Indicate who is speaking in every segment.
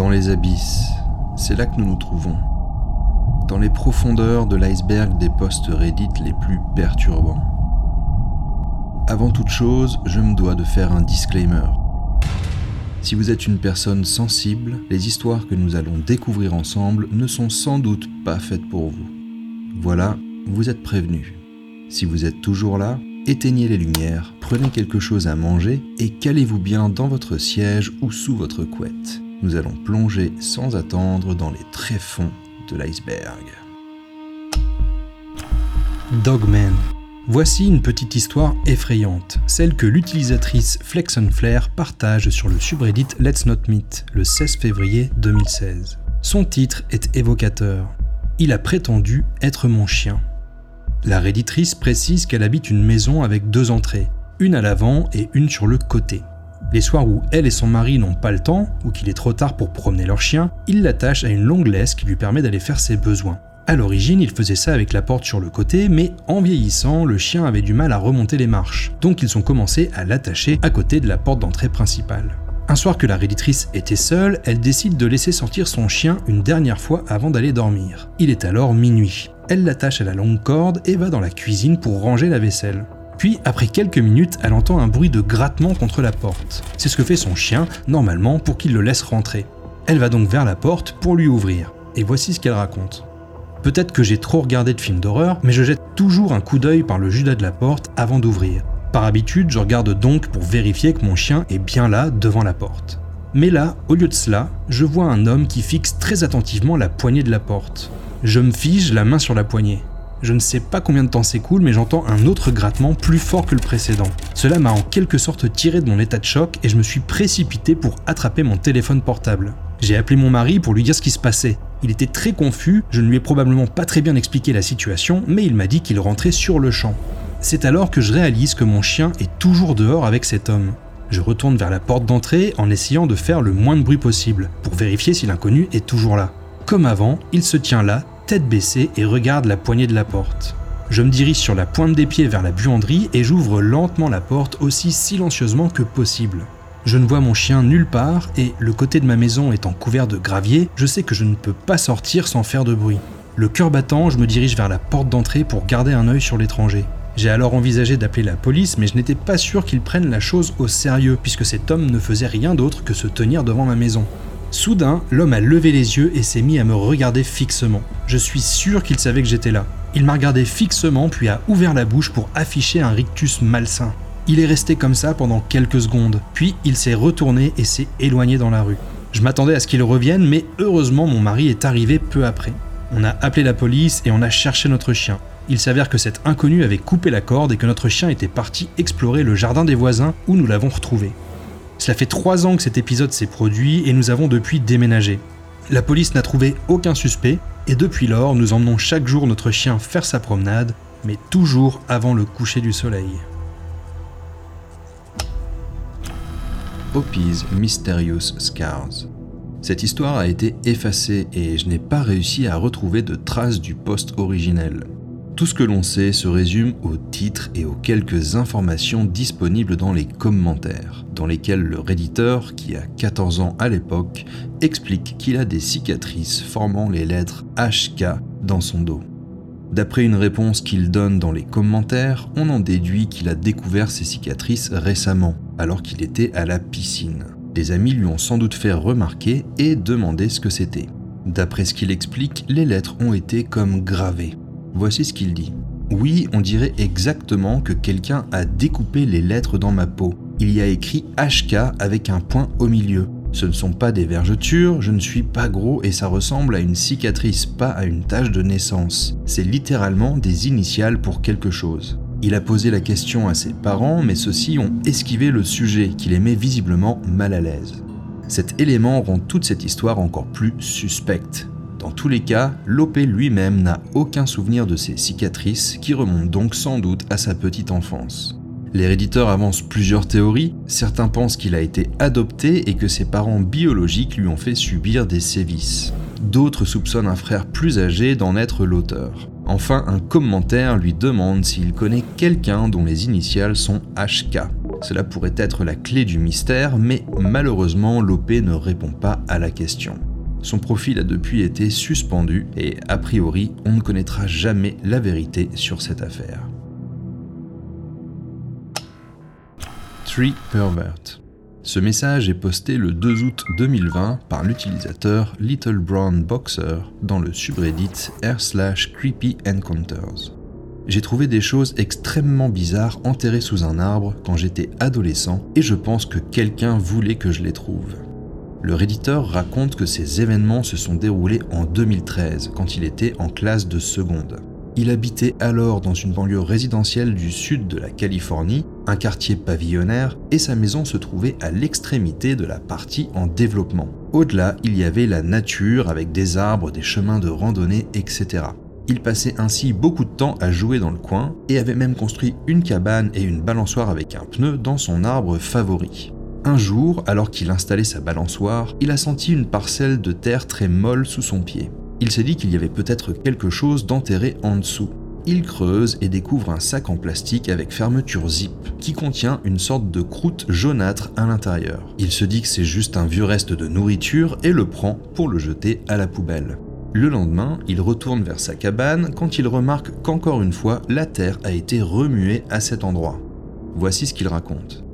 Speaker 1: Dans les abysses, c'est là que nous nous trouvons. Dans les profondeurs de l'iceberg des posts Reddit les plus perturbants. Avant toute chose, je me dois de faire un disclaimer. Si vous êtes une personne sensible, les histoires que nous allons découvrir ensemble ne sont sans doute pas faites pour vous. Voilà, vous êtes prévenus. Si vous êtes toujours là, éteignez les lumières, prenez quelque chose à manger et calez-vous bien dans votre siège ou sous votre couette. Nous allons plonger sans attendre dans les tréfonds de l'iceberg.
Speaker 2: Dogman Voici une petite histoire effrayante, celle que l'utilisatrice Flexonflare partage sur le subreddit Let's Not Meet le 16 février 2016. Son titre est évocateur. Il a prétendu être mon chien. La redditrice précise qu'elle habite une maison avec deux entrées, une à l'avant et une sur le côté. Les soirs où elle et son mari n'ont pas le temps, ou qu'il est trop tard pour promener leur chien, ils l'attachent à une longue laisse qui lui permet d'aller faire ses besoins. À l'origine, il faisait ça avec la porte sur le côté, mais en vieillissant, le chien avait du mal à remonter les marches, donc ils ont commencé à l'attacher à côté de la porte d'entrée principale. Un soir que la réditrice était seule, elle décide de laisser sortir son chien une dernière fois avant d'aller dormir. Il est alors minuit. Elle l'attache à la longue corde et va dans la cuisine pour ranger la vaisselle. Puis, après quelques minutes, elle entend un bruit de grattement contre la porte. C'est ce que fait son chien, normalement, pour qu'il le laisse rentrer. Elle va donc vers la porte pour lui ouvrir. Et voici ce qu'elle raconte. Peut-être que j'ai trop regardé de films d'horreur, mais je jette toujours un coup d'œil par le judas de la porte avant d'ouvrir. Par habitude, je regarde donc pour vérifier que mon chien est bien là devant la porte. Mais là, au lieu de cela, je vois un homme qui fixe très attentivement la poignée de la porte. Je me fige la main sur la poignée. Je ne sais pas combien de temps s'écoule, mais j'entends un autre grattement plus fort que le précédent. Cela m'a en quelque sorte tiré de mon état de choc et je me suis précipité pour attraper mon téléphone portable. J'ai appelé mon mari pour lui dire ce qui se passait. Il était très confus, je ne lui ai probablement pas très bien expliqué la situation, mais il m'a dit qu'il rentrait sur le champ. C'est alors que je réalise que mon chien est toujours dehors avec cet homme. Je retourne vers la porte d'entrée en essayant de faire le moins de bruit possible, pour vérifier si l'inconnu est toujours là. Comme avant, il se tient là, tête baissée, et regarde la poignée de la porte. Je me dirige sur la pointe des pieds vers la buanderie et j'ouvre lentement la porte aussi silencieusement que possible. Je ne vois mon chien nulle part et le côté de ma maison étant couvert de gravier, je sais que je ne peux pas sortir sans faire de bruit. Le cœur battant, je me dirige vers la porte d'entrée pour garder un œil sur l'étranger. J'ai alors envisagé d'appeler la police, mais je n'étais pas sûr qu'ils prennent la chose au sérieux, puisque cet homme ne faisait rien d'autre que se tenir devant ma maison. Soudain, l'homme a levé les yeux et s'est mis à me regarder fixement. Je suis sûr qu'il savait que j'étais là. Il m'a regardé fixement puis a ouvert la bouche pour afficher un rictus malsain. Il est resté comme ça pendant quelques secondes, puis il s'est retourné et s'est éloigné dans la rue. Je m'attendais à ce qu'il revienne, mais heureusement mon mari est arrivé peu après. On a appelé la police et on a cherché notre chien. Il s'avère que cet inconnu avait coupé la corde et que notre chien était parti explorer le jardin des voisins où nous l'avons retrouvé. Cela fait trois ans que cet épisode s'est produit et nous avons depuis déménagé. La police n'a trouvé aucun suspect et depuis lors nous emmenons chaque jour notre chien faire sa promenade, mais toujours avant le coucher du soleil.
Speaker 1: Hopi's Mysterious Scars. Cette histoire a été effacée et je n'ai pas réussi à retrouver de traces du post originel. Tout ce que l'on sait se résume au titre et aux quelques informations disponibles dans les commentaires, dans lesquels le redditeur, qui a 14 ans à l'époque, explique qu'il a des cicatrices formant les lettres HK dans son dos. D'après une réponse qu'il donne dans les commentaires, on en déduit qu'il a découvert ses cicatrices récemment, alors qu'il était à la piscine. Des amis lui ont sans doute fait remarquer et demandé ce que c'était. D'après ce qu'il explique, les lettres ont été comme gravées. Voici ce qu'il dit. Oui, on dirait exactement que quelqu'un a découpé les lettres dans ma peau. Il y a écrit HK avec un point au milieu. Ce ne sont pas des vergetures, je ne suis pas gros et ça ressemble à une cicatrice, pas à une tache de naissance. C'est littéralement des initiales pour quelque chose. Il a posé la question à ses parents, mais ceux-ci ont esquivé le sujet, qu'il aimait visiblement mal à l'aise. Cet élément rend toute cette histoire encore plus suspecte. Dans tous les cas, Lopé lui-même n'a aucun souvenir de ces cicatrices, qui remontent donc sans doute à sa petite enfance. Les réditeurs avancent plusieurs théories. Certains pensent qu'il a été adopté et que ses parents biologiques lui ont fait subir des sévices. D'autres soupçonnent un frère plus âgé d'en être l'auteur. Enfin, un commentaire lui demande s'il connaît quelqu'un dont les initiales sont HK. Cela pourrait être la clé du mystère, mais malheureusement l'OP ne répond pas à la question. Son profil a depuis été suspendu et a priori on ne connaîtra jamais la vérité sur cette affaire. Three Pervert. Ce message est posté le 2 août 2020 par l'utilisateur Little Brown Boxer dans le subreddit r slash creepy. J'ai trouvé des choses extrêmement bizarres enterrées sous un arbre quand j'étais adolescent et je pense que quelqu'un voulait que je les trouve. Le redditeur raconte que ces événements se sont déroulés en 2013 quand il était en classe de seconde. Il habitait alors dans une banlieue résidentielle du sud de la Californie, un quartier pavillonnaire, et sa maison se trouvait à l'extrémité de la partie en développement. Au-delà, il y avait la nature avec des arbres, des chemins de randonnée, etc. Il passait ainsi beaucoup de temps à jouer dans le coin et avait même construit une cabane et une balançoire avec un pneu dans son arbre favori. Un jour, alors qu'il installait sa balançoire, il a senti une parcelle de terre très molle sous son pied. Il s'est dit qu'il y avait peut-être quelque chose d'enterré en dessous. Il creuse et découvre un sac en plastique avec fermeture zip qui contient une sorte de croûte jaunâtre à l'intérieur. Il se dit que c'est juste un vieux reste de nourriture et le prend pour le jeter à la poubelle. Le lendemain, il retourne vers sa cabane quand il remarque qu'encore une fois, la terre a été remuée à cet endroit. Voici ce qu'il raconte.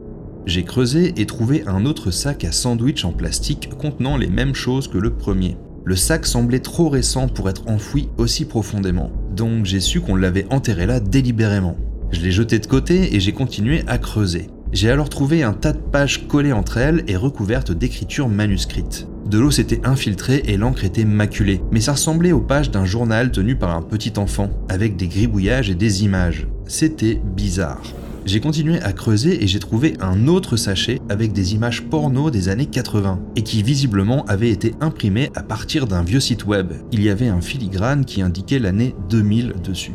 Speaker 1: J'ai creusé et trouvé un autre sac à sandwich en plastique contenant les mêmes choses que le premier. Le sac semblait trop récent pour être enfoui aussi profondément, donc j'ai su qu'on l'avait enterré là délibérément. Je l'ai jeté de côté et j'ai continué à creuser. J'ai alors trouvé un tas de pages collées entre elles et recouvertes d'écritures manuscrites. De l'eau s'était infiltrée et l'encre était maculée, mais ça ressemblait aux pages d'un journal tenu par un petit enfant, avec des gribouillages et des images. C'était bizarre. J'ai continué à creuser et j'ai trouvé un autre sachet avec des images porno des années 80 et qui visiblement avait été imprimé à partir d'un vieux site web. Il y avait un filigrane qui indiquait l'année 2000 dessus.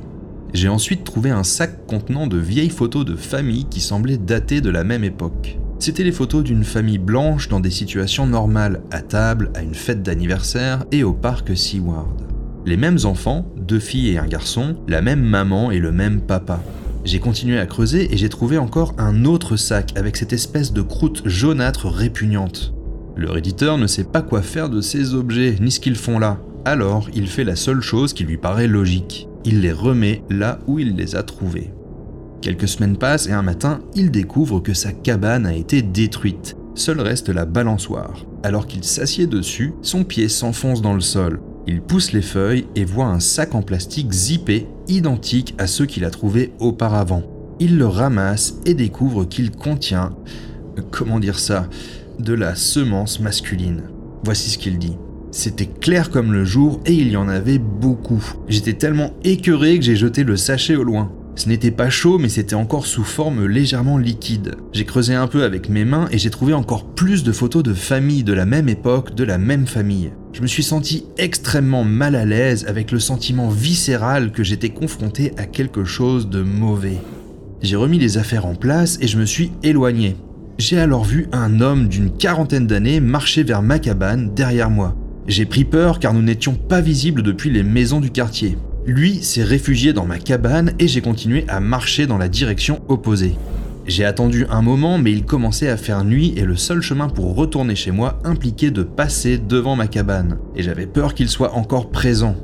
Speaker 1: J'ai ensuite trouvé un sac contenant de vieilles photos de famille qui semblaient dater de la même époque. C'étaient les photos d'une famille blanche dans des situations normales, à table, à une fête d'anniversaire et au parc Seaward. Les mêmes enfants, deux filles et un garçon, la même maman et le même papa. J'ai continué à creuser et j'ai trouvé encore un autre sac avec cette espèce de croûte jaunâtre répugnante. Le réditeur ne sait pas quoi faire de ces objets ni ce qu'ils font là. Alors, il fait la seule chose qui lui paraît logique. Il les remet là où il les a trouvés. Quelques semaines passent et un matin, il découvre que sa cabane a été détruite. Seul reste la balançoire. Alors qu'il s'assied dessus, son pied s'enfonce dans le sol. Il pousse les feuilles et voit un sac en plastique zippé, identique à ceux qu'il a trouvés auparavant. Il le ramasse et découvre qu'il contient, comment dire ça, de la semence masculine. Voici ce qu'il dit. C'était clair comme le jour et il y en avait beaucoup. J'étais tellement écœuré que j'ai jeté le sachet au loin. Ce n'était pas chaud, mais c'était encore sous forme légèrement liquide. J'ai creusé un peu avec mes mains et j'ai trouvé encore plus de photos de familles de la même époque, de la même famille. Je me suis senti extrêmement mal à l'aise avec le sentiment viscéral que j'étais confronté à quelque chose de mauvais. J'ai remis les affaires en place et je me suis éloigné. J'ai alors vu un homme d'une quarantaine d'années marcher vers ma cabane derrière moi. J'ai pris peur car nous n'étions pas visibles depuis les maisons du quartier. Lui s'est réfugié dans ma cabane et j'ai continué à marcher dans la direction opposée. J'ai attendu un moment mais il commençait à faire nuit et le seul chemin pour retourner chez moi impliquait de passer devant ma cabane. Et j'avais peur qu'il soit encore présent.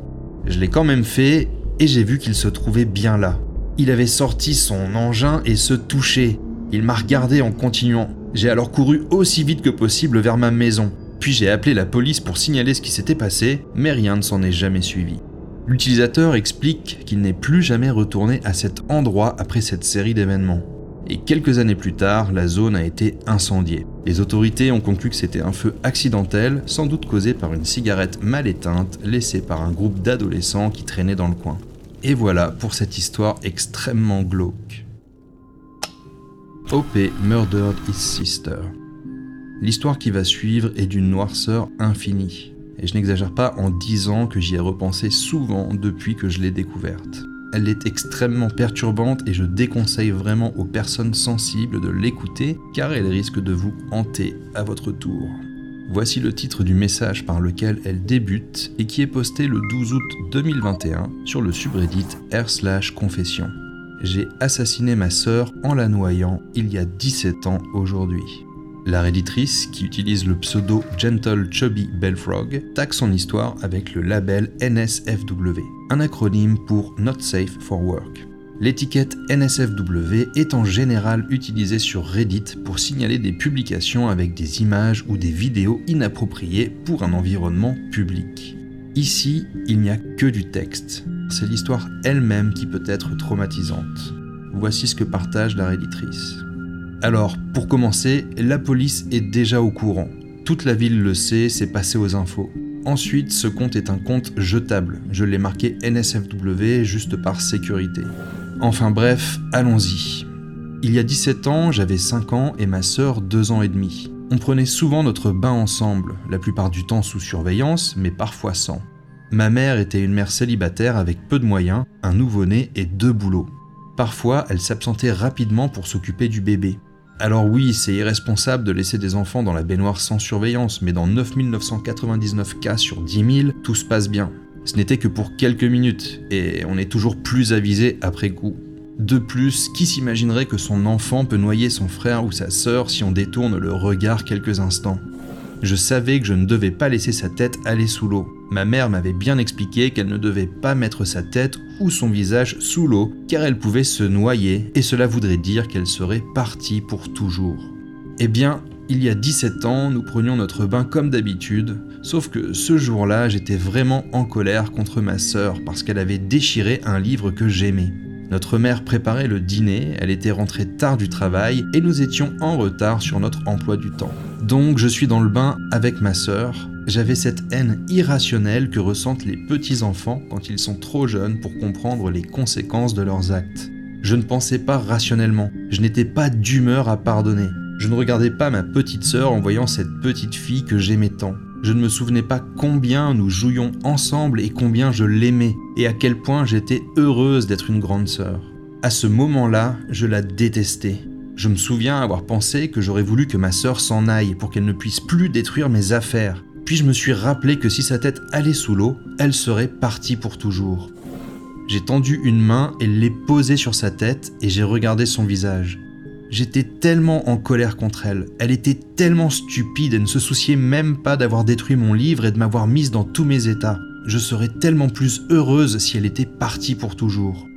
Speaker 1: Je l'ai quand même fait et j'ai vu qu'il se trouvait bien là. Il avait sorti son engin et se touchait. Il m'a regardé en continuant. J'ai alors couru aussi vite que possible vers ma maison. Puis j'ai appelé la police pour signaler ce qui s'était passé, mais rien ne s'en est jamais suivi. L'utilisateur explique qu'il n'est plus jamais retourné à cet endroit après cette série d'événements. Et quelques années plus tard, la zone a été incendiée. Les autorités ont conclu que c'était un feu accidentel, sans doute causé par une cigarette mal éteinte laissée par un groupe d'adolescents qui traînaient dans le coin. Et voilà pour cette histoire extrêmement glauque. OP Murdered His Sister. L'histoire qui va suivre est d'une noirceur infinie et je n'exagère pas en disant que j'y ai repensé souvent depuis que je l'ai découverte. Elle est extrêmement perturbante et je déconseille vraiment aux personnes sensibles de l'écouter car elle risque de vous hanter à votre tour. Voici le titre du message par lequel elle débute et qui est posté le 12 août 2021 sur le subreddit r/confession. J'ai assassiné ma sœur en la noyant il y a 17 ans aujourd'hui. La réditrice, qui utilise le pseudo Gentle Chubby Bellfrog, taxe son histoire avec le label NSFW, un acronyme pour Not Safe for Work. L'étiquette NSFW est en général utilisée sur Reddit pour signaler des publications avec des images ou des vidéos inappropriées pour un environnement public. Ici, il n'y a que du texte. C'est l'histoire elle-même qui peut être traumatisante. Voici ce que partage la réditrice. Alors, pour commencer, la police est déjà au courant. Toute la ville le sait, c'est passé aux infos. Ensuite, ce compte est un compte jetable. Je l'ai marqué NSFW juste par sécurité. Enfin bref, allons-y. Il y a 17 ans, j'avais 5 ans et ma sœur 2 ans et demi. On prenait souvent notre bain ensemble, la plupart du temps sous surveillance, mais parfois sans. Ma mère était une mère célibataire avec peu de moyens, un nouveau-né et deux boulots. Parfois, elle s'absentait rapidement pour s'occuper du bébé. Alors oui, c'est irresponsable de laisser des enfants dans la baignoire sans surveillance, mais dans 9999 cas sur 10 000, tout se passe bien. Ce n'était que pour quelques minutes, et on est toujours plus avisé après coup. De plus, qui s'imaginerait que son enfant peut noyer son frère ou sa sœur si on détourne le regard quelques instants? Je savais que je ne devais pas laisser sa tête aller sous l'eau. Ma mère m'avait bien expliqué qu'elle ne devait pas mettre sa tête ou son visage sous l'eau car elle pouvait se noyer et cela voudrait dire qu'elle serait partie pour toujours. Eh bien, il y a 17 ans, nous prenions notre bain comme d'habitude, sauf que ce jour-là, j'étais vraiment en colère contre ma sœur parce qu'elle avait déchiré un livre que j'aimais. Notre mère préparait le dîner, elle était rentrée tard du travail et nous étions en retard sur notre emploi du temps. Donc je suis dans le bain avec ma sœur. J'avais cette haine irrationnelle que ressentent les petits enfants quand ils sont trop jeunes pour comprendre les conséquences de leurs actes. Je ne pensais pas rationnellement, je n'étais pas d'humeur à pardonner. Je ne regardais pas ma petite sœur en voyant cette petite fille que j'aimais tant. Je ne me souvenais pas combien nous jouions ensemble et combien je l'aimais, et à quel point j'étais heureuse d'être une grande sœur. À ce moment-là, je la détestais. Je me souviens avoir pensé que j'aurais voulu que ma sœur s'en aille pour qu'elle ne puisse plus détruire mes affaires. Puis je me suis rappelé que si sa tête allait sous l'eau, elle serait partie pour toujours. J'ai tendu une main et l'ai posée sur sa tête et j'ai regardé son visage. J'étais tellement en colère contre elle, elle était tellement stupide et ne se souciait même pas d'avoir détruit mon livre et de m'avoir mise dans tous mes états. Je serais tellement plus heureuse si elle était partie pour toujours.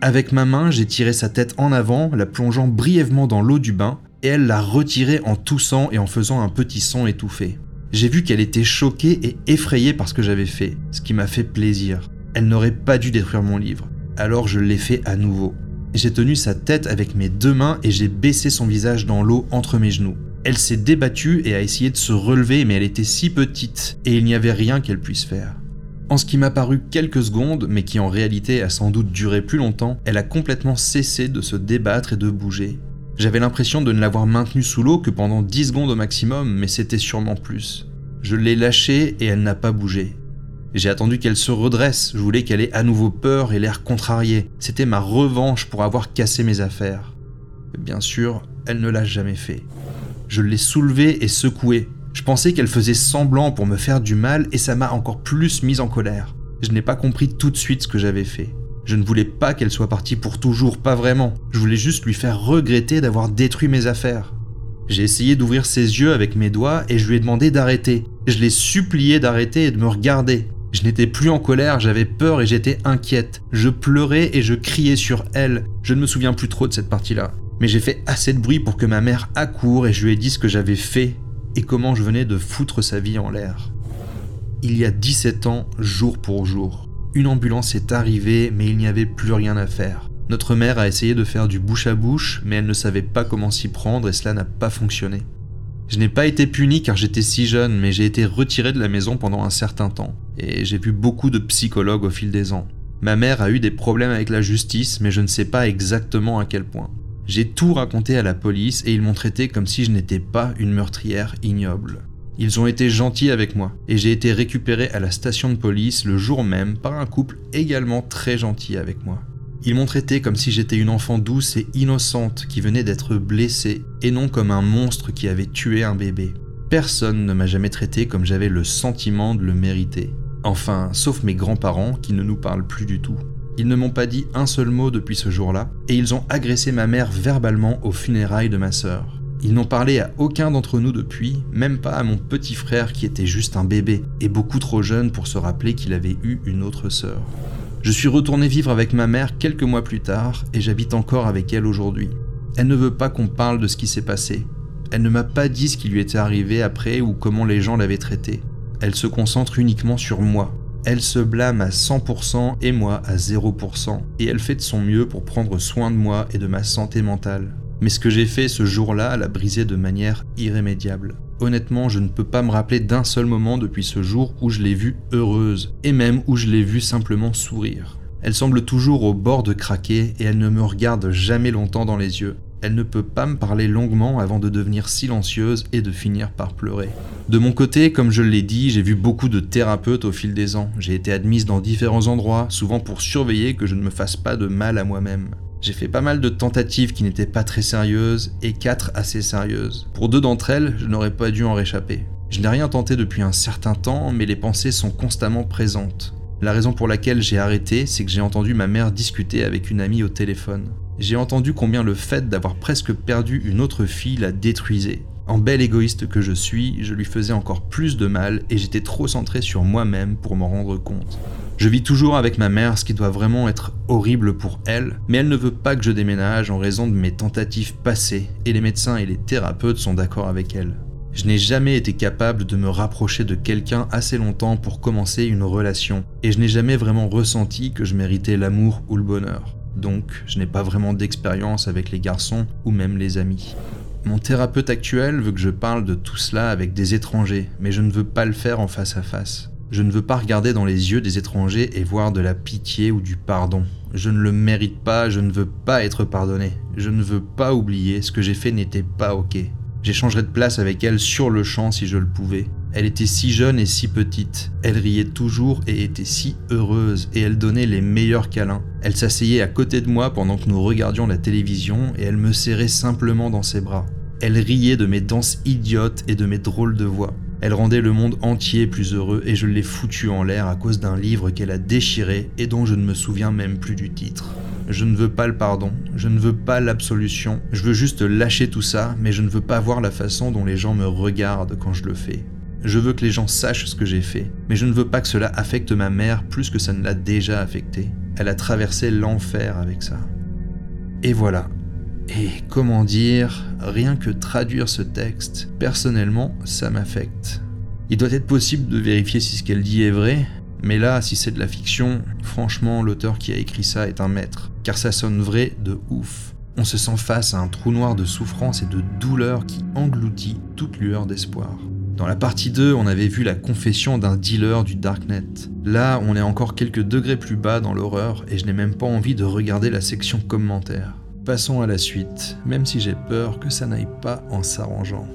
Speaker 1: Avec ma main, j'ai tiré sa tête en avant, la plongeant brièvement dans l'eau du bain, et elle l'a retirée en toussant et en faisant un petit son étouffé. J'ai vu qu'elle était choquée et effrayée par ce que j'avais fait, ce qui m'a fait plaisir. Elle n'aurait pas dû détruire mon livre, alors je l'ai fait à nouveau. J'ai tenu sa tête avec mes deux mains et j'ai baissé son visage dans l'eau entre mes genoux. Elle s'est débattue et a essayé de se relever, mais elle était si petite et il n'y avait rien qu'elle puisse faire. En ce qui m'a paru quelques secondes, mais qui en réalité a sans doute duré plus longtemps, elle a complètement cessé de se débattre et de bouger. J'avais l'impression de ne l'avoir maintenue sous l'eau que pendant 10 secondes au maximum, mais c'était sûrement plus. Je l'ai lâchée et elle n'a pas bougé. J'ai attendu qu'elle se redresse, je voulais qu'elle ait à nouveau peur et l'air contrarié. C'était ma revanche pour avoir cassé mes affaires. Bien sûr, elle ne l'a jamais fait. Je l'ai soulevée et secouée. Je pensais qu'elle faisait semblant pour me faire du mal et ça m'a encore plus mise en colère. Je n'ai pas compris tout de suite ce que j'avais fait. Je ne voulais pas qu'elle soit partie pour toujours, pas vraiment. Je voulais juste lui faire regretter d'avoir détruit mes affaires. J'ai essayé d'ouvrir ses yeux avec mes doigts et je lui ai demandé d'arrêter. Je l'ai supplié d'arrêter et de me regarder. Je n'étais plus en colère, j'avais peur et j'étais inquiète. Je pleurais et je criais sur elle. Je ne me souviens plus trop de cette partie-là. Mais j'ai fait assez de bruit pour que ma mère accourt et je lui ai dit ce que j'avais fait et comment je venais de foutre sa vie en l'air. Il y a 17 ans, jour pour jour. Une ambulance est arrivée, mais il n'y avait plus rien à faire. Notre mère a essayé de faire du bouche à bouche, mais elle ne savait pas comment s'y prendre et cela n'a pas fonctionné. Je n'ai pas été puni car j'étais si jeune, mais j'ai été retiré de la maison pendant un certain temps, et j'ai vu beaucoup de psychologues au fil des ans. Ma mère a eu des problèmes avec la justice, mais je ne sais pas exactement à quel point. J'ai tout raconté à la police et ils m'ont traité comme si je n'étais pas une meurtrière ignoble. Ils ont été gentils avec moi, et j'ai été récupéré à la station de police le jour même par un couple également très gentil avec moi. Ils m'ont traité comme si j'étais une enfant douce et innocente qui venait d'être blessée et non comme un monstre qui avait tué un bébé. Personne ne m'a jamais traité comme j'avais le sentiment de le mériter. Enfin, sauf mes grands-parents qui ne nous parlent plus du tout. Ils ne m'ont pas dit un seul mot depuis ce jour-là, et ils ont agressé ma mère verbalement aux funérailles de ma sœur. Ils n'ont parlé à aucun d'entre nous depuis, même pas à mon petit frère qui était juste un bébé, et beaucoup trop jeune pour se rappeler qu'il avait eu une autre sœur. Je suis retourné vivre avec ma mère quelques mois plus tard, et j'habite encore avec elle aujourd'hui. Elle ne veut pas qu'on parle de ce qui s'est passé. Elle ne m'a pas dit ce qui lui était arrivé après ou comment les gens l'avaient traité. Elle se concentre uniquement sur moi, elle se blâme à 100% et moi à 0%, et elle fait de son mieux pour prendre soin de moi et de ma santé mentale. Mais ce que j'ai fait ce jour-là l'a brisé de manière irrémédiable. Honnêtement, je ne peux pas me rappeler d'un seul moment depuis ce jour où je l'ai vue heureuse, et même où je l'ai vue simplement sourire. Elle semble toujours au bord de craquer et elle ne me regarde jamais longtemps dans les yeux. Elle ne peut pas me parler longuement avant de devenir silencieuse et de finir par pleurer. De mon côté, comme je l'ai dit, j'ai vu beaucoup de thérapeutes au fil des ans. J'ai été admise dans différents endroits, souvent pour surveiller que je ne me fasse pas de mal à moi-même. J'ai fait pas mal de tentatives qui n'étaient pas très sérieuses et quatre assez sérieuses. Pour deux d'entre elles, je n'aurais pas dû en réchapper. Je n'ai rien tenté depuis un certain temps, mais les pensées sont constamment présentes. La raison pour laquelle j'ai arrêté, c'est que j'ai entendu ma mère discuter avec une amie au téléphone. J'ai entendu combien le fait d'avoir presque perdu une autre fille la détruisait. En bel égoïste que je suis, je lui faisais encore plus de mal et j'étais trop centré sur moi-même pour m'en rendre compte. Je vis toujours avec ma mère, ce qui doit vraiment être horrible pour elle, mais elle ne veut pas que je déménage en raison de mes tentatives passées, et les médecins et les thérapeutes sont d'accord avec elle. Je n'ai jamais été capable de me rapprocher de quelqu'un assez longtemps pour commencer une relation, et je n'ai jamais vraiment ressenti que je méritais l'amour ou le bonheur donc je n'ai pas vraiment d'expérience avec les garçons ou même les amis. Mon thérapeute actuel veut que je parle de tout cela avec des étrangers, mais je ne veux pas le faire en face à face. Je ne veux pas regarder dans les yeux des étrangers et voir de la pitié ou du pardon. Je ne le mérite pas, je ne veux pas être pardonné. Je ne veux pas oublier, ce que j'ai fait n'était pas ok. J'échangerais de place avec elle sur le champ si je le pouvais. Elle était si jeune et si petite. Elle riait toujours et était si heureuse et elle donnait les meilleurs câlins. Elle s'asseyait à côté de moi pendant que nous regardions la télévision et elle me serrait simplement dans ses bras. Elle riait de mes danses idiotes et de mes drôles de voix. Elle rendait le monde entier plus heureux et je l'ai foutu en l'air à cause d'un livre qu'elle a déchiré et dont je ne me souviens même plus du titre. Je ne veux pas le pardon, je ne veux pas l'absolution, je veux juste lâcher tout ça, mais je ne veux pas voir la façon dont les gens me regardent quand je le fais. Je veux que les gens sachent ce que j'ai fait, mais je ne veux pas que cela affecte ma mère plus que ça ne l'a déjà affectée. Elle a traversé l'enfer avec ça. Et voilà. Et comment dire, rien que traduire ce texte, personnellement, ça m'affecte. Il doit être possible de vérifier si ce qu'elle dit est vrai, mais là, si c'est de la fiction, franchement, l'auteur qui a écrit ça est un maître, car ça sonne vrai de ouf. On se sent face à un trou noir de souffrance et de douleur qui engloutit toute lueur d'espoir. Dans la partie 2, on avait vu la confession d'un dealer du Darknet. Là, on est encore quelques degrés plus bas dans l'horreur et je n'ai même pas envie de regarder la section commentaires. Passons à la suite, même si j'ai peur que ça n'aille pas en s'arrangeant.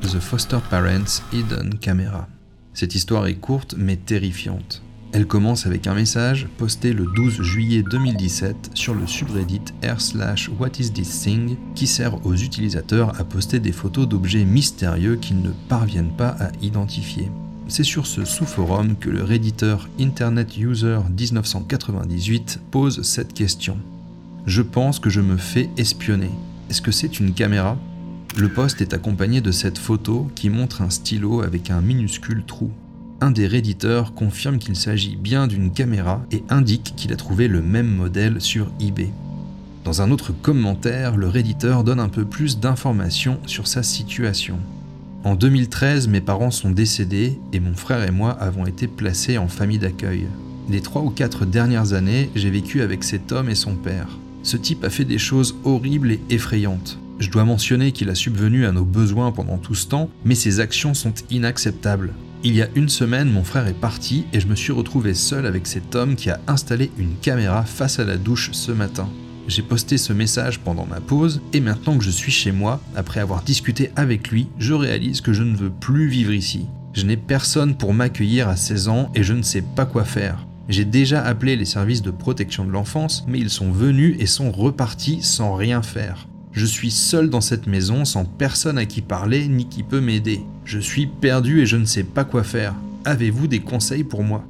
Speaker 1: The Foster Parents Hidden Camera. Cette histoire est courte mais terrifiante. Elle commence avec un message posté le 12 juillet 2017 sur le subreddit r slash what is this thing qui sert aux utilisateurs à poster des photos d'objets mystérieux qu'ils ne parviennent pas à identifier. C'est sur ce sous-forum que le redditeur Internet User 1998 pose cette question. Je pense que je me fais espionner. Est-ce que c'est une caméra? Le post est accompagné de cette photo qui montre un stylo avec un minuscule trou un des réditeurs confirme qu'il s'agit bien d'une caméra et indique qu'il a trouvé le même modèle sur eBay. Dans un autre commentaire, le réditeur donne un peu plus d'informations sur sa situation. En 2013, mes parents sont décédés et mon frère et moi avons été placés en famille d'accueil. Les trois ou quatre dernières années, j'ai vécu avec cet homme et son père. Ce type a fait des choses horribles et effrayantes. Je dois mentionner qu'il a subvenu à nos besoins pendant tout ce temps, mais ses actions sont inacceptables. Il y a une semaine, mon frère est parti et je me suis retrouvé seul avec cet homme qui a installé une caméra face à la douche ce matin. J'ai posté ce message pendant ma pause et maintenant que je suis chez moi, après avoir discuté avec lui, je réalise que je ne veux plus vivre ici. Je n'ai personne pour m'accueillir à 16 ans et je ne sais pas quoi faire. J'ai déjà appelé les services de protection de l'enfance, mais ils sont venus et sont repartis sans rien faire. Je suis seul dans cette maison sans personne à qui parler ni qui peut m'aider. Je suis perdu et je ne sais pas quoi faire. Avez-vous des conseils pour moi?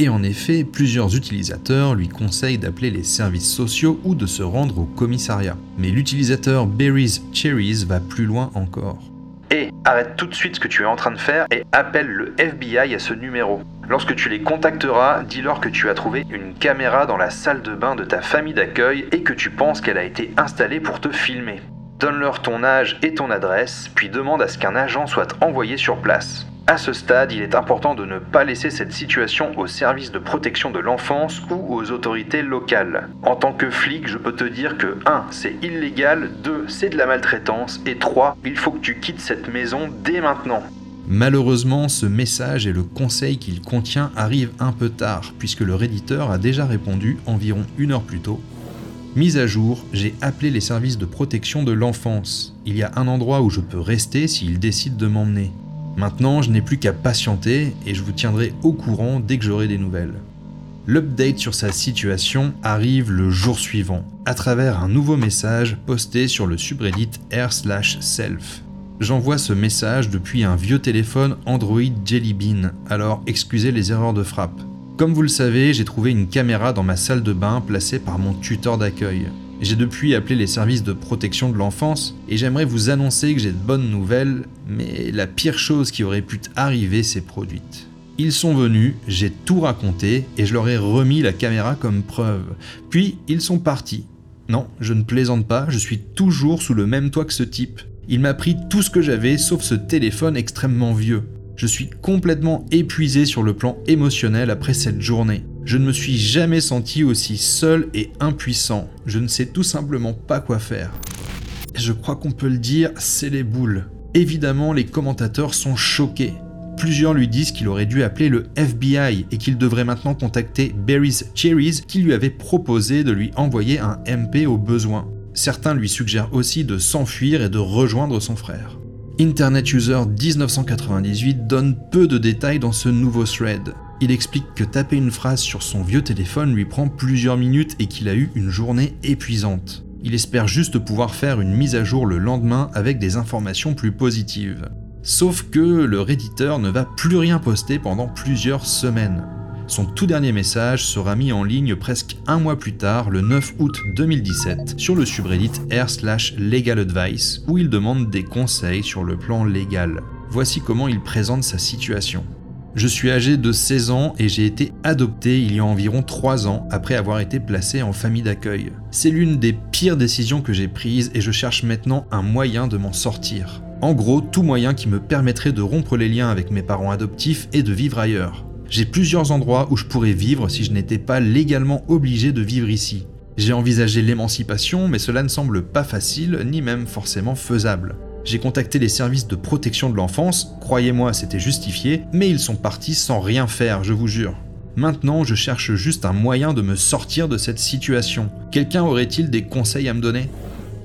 Speaker 1: Et en effet, plusieurs utilisateurs lui conseillent d'appeler les services sociaux ou de se rendre au commissariat. Mais l'utilisateur Berries Cherries va plus loin encore.
Speaker 3: Et arrête tout de suite ce que tu es en train de faire et appelle le FBI à ce numéro. Lorsque tu les contacteras, dis-leur que tu as trouvé une caméra dans la salle de bain de ta famille d'accueil et que tu penses qu'elle a été installée pour te filmer. Donne-leur ton âge et ton adresse, puis demande à ce qu'un agent soit envoyé sur place. À ce stade, il est important de ne pas laisser cette situation au service de protection de l'enfance ou aux autorités locales. En tant que flic, je peux te dire que 1. c'est illégal, 2. c'est de la maltraitance, et 3. il faut que tu quittes cette maison dès maintenant.
Speaker 1: Malheureusement, ce message et le conseil qu'il contient arrivent un peu tard, puisque le réditeur a déjà répondu environ une heure plus tôt. Mise à jour, j'ai appelé les services de protection de l'enfance. Il y a un endroit où je peux rester s'ils décident de m'emmener. Maintenant, je n'ai plus qu'à patienter et je vous tiendrai au courant dès que j'aurai des nouvelles. L'update sur sa situation arrive le jour suivant, à travers un nouveau message posté sur le subreddit r/self. J'envoie ce message depuis un vieux téléphone Android Jelly Bean, alors excusez les erreurs de frappe. Comme vous le savez, j'ai trouvé une caméra dans ma salle de bain placée par mon tuteur d'accueil. J'ai depuis appelé les services de protection de l'enfance et j'aimerais vous annoncer que j'ai de bonnes nouvelles, mais la pire chose qui aurait pu arriver s'est produite. Ils sont venus, j'ai tout raconté et je leur ai remis la caméra comme preuve. Puis ils sont partis. Non, je ne plaisante pas, je suis toujours sous le même toit que ce type. Il m'a pris tout ce que j'avais sauf ce téléphone extrêmement vieux. Je suis complètement épuisé sur le plan émotionnel après cette journée. Je ne me suis jamais senti aussi seul et impuissant. Je ne sais tout simplement pas quoi faire. Je crois qu'on peut le dire, c'est les boules. Évidemment, les commentateurs sont choqués. Plusieurs lui disent qu'il aurait dû appeler le FBI et qu'il devrait maintenant contacter Barry's Cherries qui lui avait proposé de lui envoyer un MP au besoin. Certains lui suggèrent aussi de s'enfuir et de rejoindre son frère. Internet User 1998 donne peu de détails dans ce nouveau thread. Il explique que taper une phrase sur son vieux téléphone lui prend plusieurs minutes et qu'il a eu une journée épuisante. Il espère juste pouvoir faire une mise à jour le lendemain avec des informations plus positives. Sauf que le redditeur ne va plus rien poster pendant plusieurs semaines. Son tout dernier message sera mis en ligne presque un mois plus tard, le 9 août 2017, sur le subreddit r/legal advice, où il demande des conseils sur le plan légal. Voici comment il présente sa situation. Je suis âgé de 16 ans et j'ai été adopté il y a environ 3 ans après avoir été placé en famille d'accueil. C'est l'une des pires décisions que j'ai prises et je cherche maintenant un moyen de m'en sortir. En gros, tout moyen qui me permettrait de rompre les liens avec mes parents adoptifs et de vivre ailleurs. J'ai plusieurs endroits où je pourrais vivre si je n'étais pas légalement obligé de vivre ici. J'ai envisagé l'émancipation, mais cela ne semble pas facile, ni même forcément faisable. J'ai contacté les services de protection de l'enfance, croyez-moi c'était justifié, mais ils sont partis sans rien faire, je vous jure. Maintenant, je cherche juste un moyen de me sortir de cette situation. Quelqu'un aurait-il des conseils à me donner?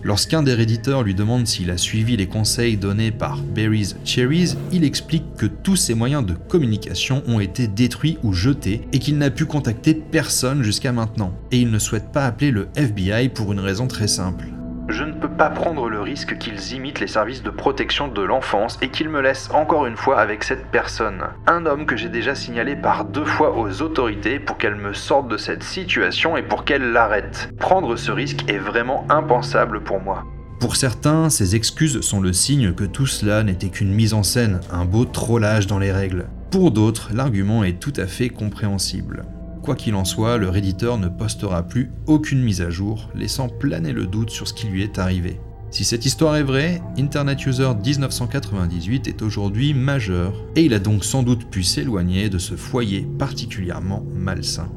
Speaker 1: Lorsqu'un des réditeurs lui demande s'il a suivi les conseils donnés par Berries Cherries, il explique que tous ses moyens de communication ont été détruits ou jetés et qu'il n'a pu contacter personne jusqu'à maintenant. Et il ne souhaite pas appeler le FBI pour une raison très simple.
Speaker 3: Je ne peux pas prendre le risque qu'ils imitent les services de protection de l'enfance et qu'ils me laissent encore une fois avec cette personne. Un homme que j'ai déjà signalé par deux fois aux autorités pour qu'elle me sorte de cette situation et pour qu'elle l'arrête. Prendre ce risque est vraiment impensable pour moi.
Speaker 1: Pour certains, ces excuses sont le signe que tout cela n'était qu'une mise en scène, un beau trollage dans les règles. Pour d'autres, l'argument est tout à fait compréhensible. Quoi qu'il en soit, le réditeur ne postera plus aucune mise à jour, laissant planer le doute sur ce qui lui est arrivé. Si cette histoire est vraie, Internet User 1998 est aujourd'hui majeur, et il a donc sans doute pu s'éloigner de ce foyer particulièrement malsain.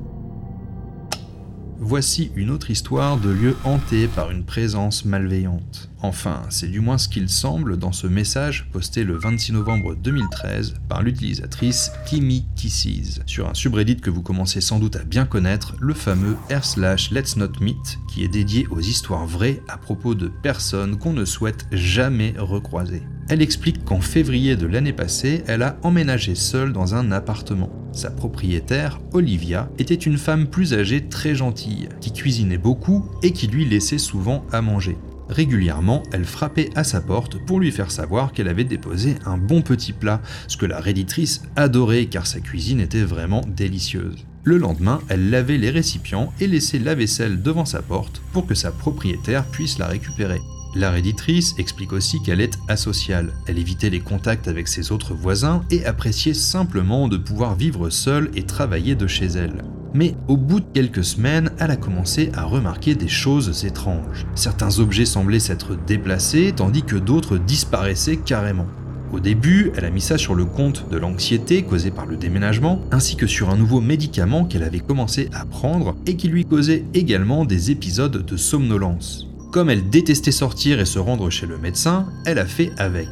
Speaker 1: Voici une autre histoire de lieu hanté par une présence malveillante. Enfin, c'est du moins ce qu'il semble dans ce message posté le 26 novembre 2013 par l'utilisatrice Kimi Kisses sur un subreddit que vous commencez sans doute à bien connaître, le fameux r slash let's not meet, qui est dédié aux histoires vraies à propos de personnes qu'on ne souhaite jamais recroiser. Elle explique qu'en février de l'année passée, elle a emménagé seule dans un appartement. Sa propriétaire, Olivia, était une femme plus âgée très gentille, qui cuisinait beaucoup et qui lui laissait souvent à manger. Régulièrement, elle frappait à sa porte pour lui faire savoir qu'elle avait déposé un bon petit plat, ce que la réditrice adorait car sa cuisine était vraiment délicieuse. Le lendemain, elle lavait les récipients et laissait la vaisselle devant sa porte pour que sa propriétaire puisse la récupérer. La réditrice explique aussi qu'elle est asociale. Elle évitait les contacts avec ses autres voisins et appréciait simplement de pouvoir vivre seule et travailler de chez elle. Mais au bout de quelques semaines, elle a commencé à remarquer des choses étranges. Certains objets semblaient s'être déplacés tandis que d'autres disparaissaient carrément. Au début, elle a mis ça sur le compte de l'anxiété causée par le déménagement, ainsi que sur un nouveau médicament qu'elle avait commencé à prendre et qui lui causait également des épisodes de somnolence. Comme elle détestait sortir et se rendre chez le médecin, elle a fait avec.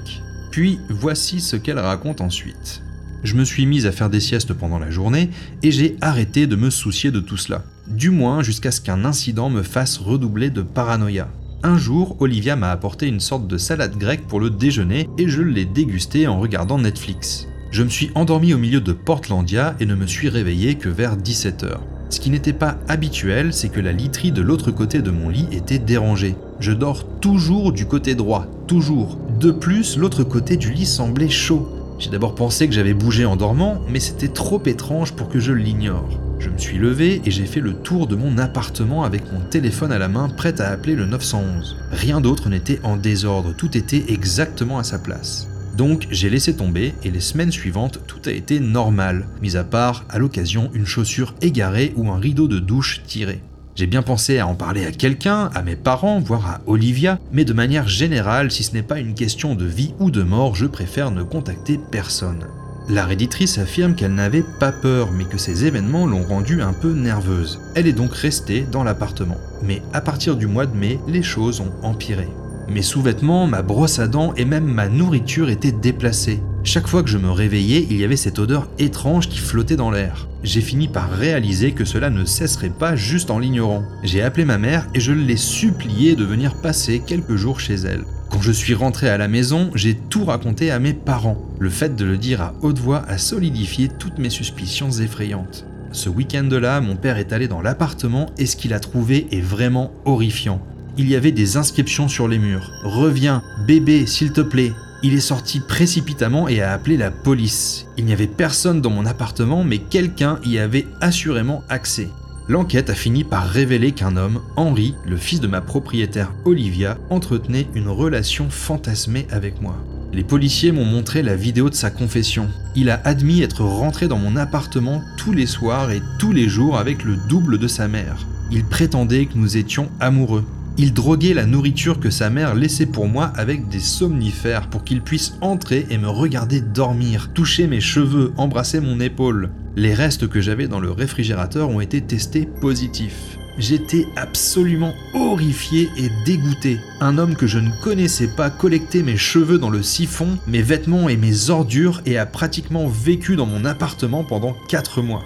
Speaker 1: Puis voici ce qu'elle raconte ensuite. Je me suis mise à faire des siestes pendant la journée et j'ai arrêté de me soucier de tout cela. Du moins jusqu'à ce qu'un incident me fasse redoubler de paranoïa. Un jour, Olivia m'a apporté une sorte de salade grecque pour le déjeuner et je l'ai dégustée en regardant Netflix. Je me suis endormi au milieu de Portlandia et ne me suis réveillé que vers 17h. Ce qui n'était pas habituel, c'est que la literie de l'autre côté de mon lit était dérangée. Je dors toujours du côté droit, toujours. De plus, l'autre côté du lit semblait chaud. J'ai d'abord pensé que j'avais bougé en dormant, mais c'était trop étrange pour que je l'ignore. Je me suis levé et j'ai fait le tour de mon appartement avec mon téléphone à la main prêt à appeler le 911. Rien d'autre n'était en désordre, tout était exactement à sa place. Donc j'ai laissé tomber et les semaines suivantes tout a été normal, mis à part à l'occasion une chaussure égarée ou un rideau de douche tiré. J'ai bien pensé à en parler à quelqu'un, à mes parents, voire à Olivia, mais de manière générale, si ce n'est pas une question de vie ou de mort, je préfère ne contacter personne. La réditrice affirme qu'elle n'avait pas peur, mais que ces événements l'ont rendue un peu nerveuse. Elle est donc restée dans l'appartement. Mais à partir du mois de mai, les choses ont empiré. Mes sous-vêtements, ma brosse à dents et même ma nourriture étaient déplacés. Chaque fois que je me réveillais, il y avait cette odeur étrange qui flottait dans l'air. J'ai fini par réaliser que cela ne cesserait pas juste en l'ignorant. J'ai appelé ma mère et je l'ai supplié de venir passer quelques jours chez elle. Quand je suis rentré à la maison, j'ai tout raconté à mes parents. Le fait de le dire à haute voix a solidifié toutes mes suspicions effrayantes. Ce week-end-là, mon père est allé dans l'appartement et ce qu'il a trouvé est vraiment horrifiant il y avait des inscriptions sur les murs. Reviens, bébé, s'il te plaît. Il est sorti précipitamment et a appelé la police. Il n'y avait personne dans mon appartement, mais quelqu'un y avait assurément accès. L'enquête a fini par révéler qu'un homme, Henri, le fils de ma propriétaire Olivia, entretenait une relation fantasmée avec moi. Les policiers m'ont montré la vidéo de sa confession. Il a admis être rentré dans mon appartement tous les soirs et tous les jours avec le double de sa mère. Il prétendait que nous étions amoureux. Il droguait la nourriture que sa mère laissait pour moi avec des somnifères pour qu'il puisse entrer et me regarder dormir, toucher mes cheveux, embrasser mon épaule. Les restes que j'avais dans le réfrigérateur ont été testés positifs. J'étais absolument horrifié et dégoûté. Un homme que je ne connaissais pas collectait mes cheveux dans le siphon, mes vêtements et mes ordures et a pratiquement vécu dans mon appartement pendant 4 mois.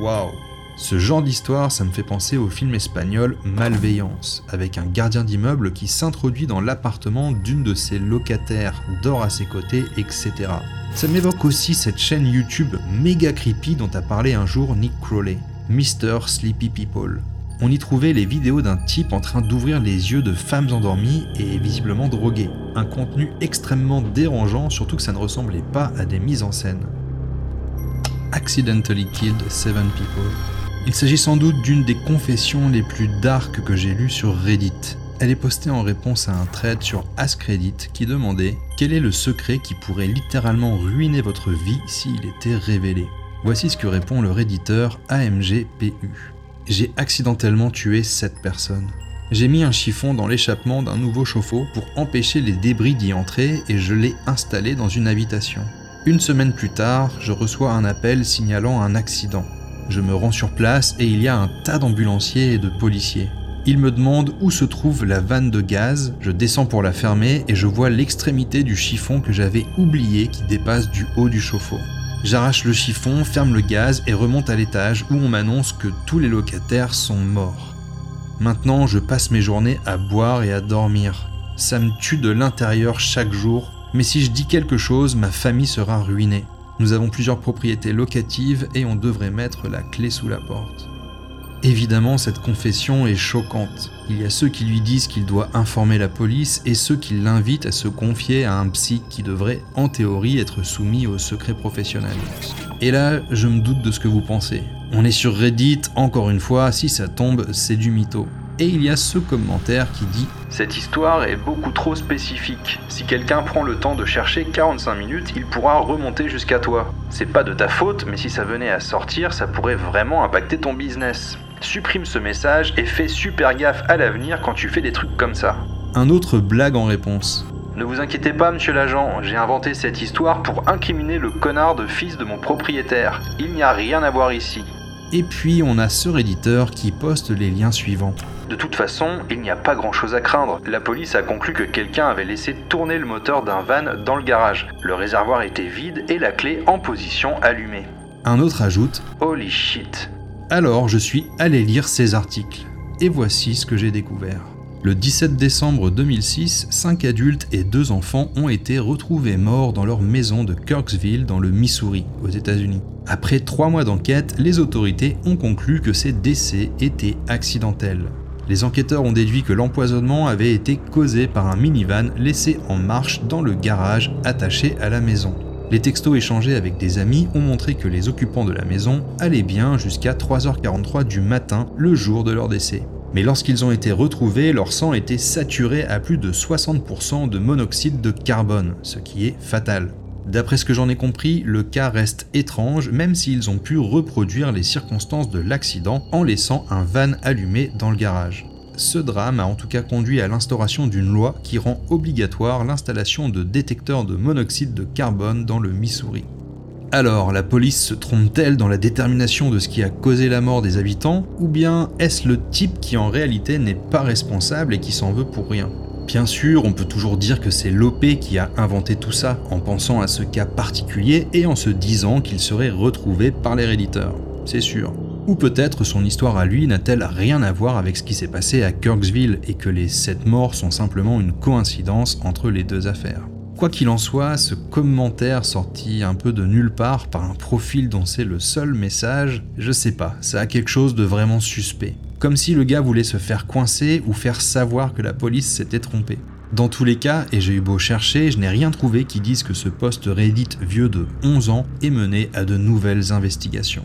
Speaker 1: Waouh ce genre d'histoire, ça me fait penser au film espagnol Malveillance, avec un gardien d'immeuble qui s'introduit dans l'appartement d'une de ses locataires, dort à ses côtés, etc. Ça m'évoque aussi cette chaîne YouTube méga creepy dont a parlé un jour Nick Crowley, Mr. Sleepy People. On y trouvait les vidéos d'un type en train d'ouvrir les yeux de femmes endormies et visiblement droguées. Un contenu extrêmement dérangeant, surtout que ça ne ressemblait pas à des mises en scène. Accidentally Killed Seven People. Il s'agit sans doute d'une des confessions les plus dark que j'ai lues sur Reddit. Elle est postée en réponse à un thread sur Reddit qui demandait quel est le secret qui pourrait littéralement ruiner votre vie s'il était révélé? Voici ce que répond le redditeur AMGPU. J'ai accidentellement tué cette personne. J'ai mis un chiffon dans l'échappement d'un nouveau chauffe-eau pour empêcher les débris d'y entrer et je l'ai installé dans une habitation. Une semaine plus tard, je reçois un appel signalant un accident. Je me rends sur place et il y a un tas d'ambulanciers et de policiers. Ils me demandent où se trouve la vanne de gaz, je descends pour la fermer et je vois l'extrémité du chiffon que j'avais oublié qui dépasse du haut du chauffe-eau. J'arrache le chiffon, ferme le gaz et remonte à l'étage où on m'annonce que tous les locataires sont morts. Maintenant, je passe mes journées à boire et à dormir. Ça me tue de l'intérieur chaque jour, mais si je dis quelque chose, ma famille sera ruinée. Nous avons plusieurs propriétés locatives et on devrait mettre la clé sous la porte. Évidemment, cette confession est choquante.
Speaker 2: Il y a ceux qui lui disent qu'il doit informer la police et ceux qui l'invitent à se confier à un psy qui devrait en théorie être soumis au secret professionnel. Et là, je me doute de ce que vous pensez. On est sur Reddit, encore une fois, si ça tombe, c'est du mytho. Et il y a ce commentaire qui dit
Speaker 3: Cette histoire est beaucoup trop spécifique. Si quelqu'un prend le temps de chercher 45 minutes, il pourra remonter jusqu'à toi. C'est pas de ta faute, mais si ça venait à sortir, ça pourrait vraiment impacter ton business. Supprime ce message et fais super gaffe à l'avenir quand tu fais des trucs comme ça.
Speaker 2: Un autre blague en réponse.
Speaker 3: Ne vous inquiétez pas, monsieur l'agent, j'ai inventé cette histoire pour incriminer le connard de fils de mon propriétaire. Il n'y a rien à voir ici.
Speaker 2: Et puis on a ce réditeur qui poste les liens suivants.
Speaker 3: De toute façon, il n'y a pas grand chose à craindre. La police a conclu que quelqu'un avait laissé tourner le moteur d'un van dans le garage. Le réservoir était vide et la clé en position allumée.
Speaker 2: Un autre ajoute
Speaker 3: Holy shit.
Speaker 2: Alors je suis allé lire ces articles. Et voici ce que j'ai découvert. Le 17 décembre 2006, 5 adultes et 2 enfants ont été retrouvés morts dans leur maison de Kirksville dans le Missouri, aux États-Unis. Après 3 mois d'enquête, les autorités ont conclu que ces décès étaient accidentels. Les enquêteurs ont déduit que l'empoisonnement avait été causé par un minivan laissé en marche dans le garage attaché à la maison. Les textos échangés avec des amis ont montré que les occupants de la maison allaient bien jusqu'à 3h43 du matin, le jour de leur décès. Mais lorsqu'ils ont été retrouvés, leur sang était saturé à plus de 60% de monoxyde de carbone, ce qui est fatal. D'après ce que j'en ai compris, le cas reste étrange même s'ils ont pu reproduire les circonstances de l'accident en laissant un van allumé dans le garage. Ce drame a en tout cas conduit à l'instauration d'une loi qui rend obligatoire l'installation de détecteurs de monoxyde de carbone dans le Missouri. Alors, la police se trompe-t-elle dans la détermination de ce qui a causé la mort des habitants, ou bien est-ce le type qui en réalité n'est pas responsable et qui s'en veut pour rien? Bien sûr, on peut toujours dire que c'est l'OP qui a inventé tout ça, en pensant à ce cas particulier et en se disant qu'il serait retrouvé par les réditeurs. C'est sûr. Ou peut-être son histoire à lui n'a-t-elle rien à voir avec ce qui s'est passé à Kirksville et que les 7 morts sont simplement une coïncidence entre les deux affaires. Quoi qu'il en soit, ce commentaire sorti un peu de nulle part par un profil dont c'est le seul message, je sais pas, ça a quelque chose de vraiment suspect. Comme si le gars voulait se faire coincer ou faire savoir que la police s'était trompée. Dans tous les cas, et j'ai eu beau chercher, je n'ai rien trouvé qui dise que ce poste Reddit vieux de 11 ans est mené à de nouvelles investigations.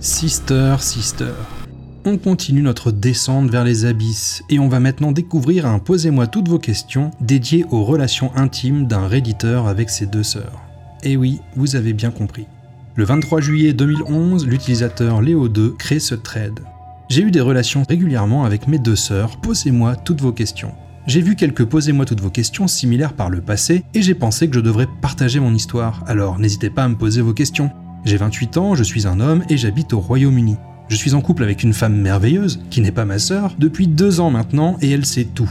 Speaker 2: Sister, Sister. On continue notre descente vers les abysses et on va maintenant découvrir un Posez-moi toutes vos questions dédié aux relations intimes d'un redditeur avec ses deux sœurs. Et oui, vous avez bien compris. Le 23 juillet 2011, l'utilisateur Léo2 crée ce thread. J'ai eu des relations régulièrement avec mes deux sœurs, posez-moi toutes vos questions. J'ai vu quelques posez-moi toutes vos questions similaires par le passé et j'ai pensé que je devrais partager mon histoire, alors n'hésitez pas à me poser vos questions. J'ai 28 ans, je suis un homme et j'habite au Royaume-Uni. Je suis en couple avec une femme merveilleuse, qui n'est pas ma sœur, depuis deux ans maintenant et elle sait tout.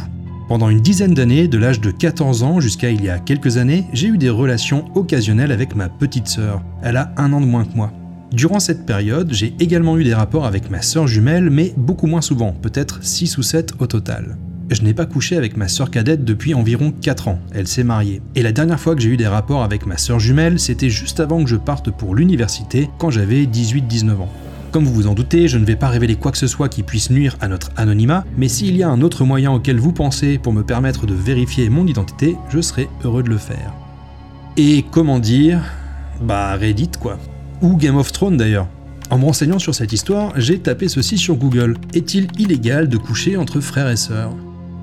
Speaker 2: Pendant une dizaine d'années, de l'âge de 14 ans jusqu'à il y a quelques années, j'ai eu des relations occasionnelles avec ma petite sœur. Elle a un an de moins que moi. Durant cette période, j'ai également eu des rapports avec ma sœur jumelle, mais beaucoup moins souvent, peut-être 6 ou 7 au total. Je n'ai pas couché avec ma sœur cadette depuis environ 4 ans, elle s'est mariée. Et la dernière fois que j'ai eu des rapports avec ma sœur jumelle, c'était juste avant que je parte pour l'université, quand j'avais 18-19 ans. Comme vous vous en doutez, je ne vais pas révéler quoi que ce soit qui puisse nuire à notre anonymat, mais s'il y a un autre moyen auquel vous pensez pour me permettre de vérifier mon identité, je serai heureux de le faire. Et comment dire? Bah Reddit quoi. Ou Game of Thrones d'ailleurs. En me renseignant sur cette histoire, j'ai tapé ceci sur Google. Est-il illégal de coucher entre frères et sœurs?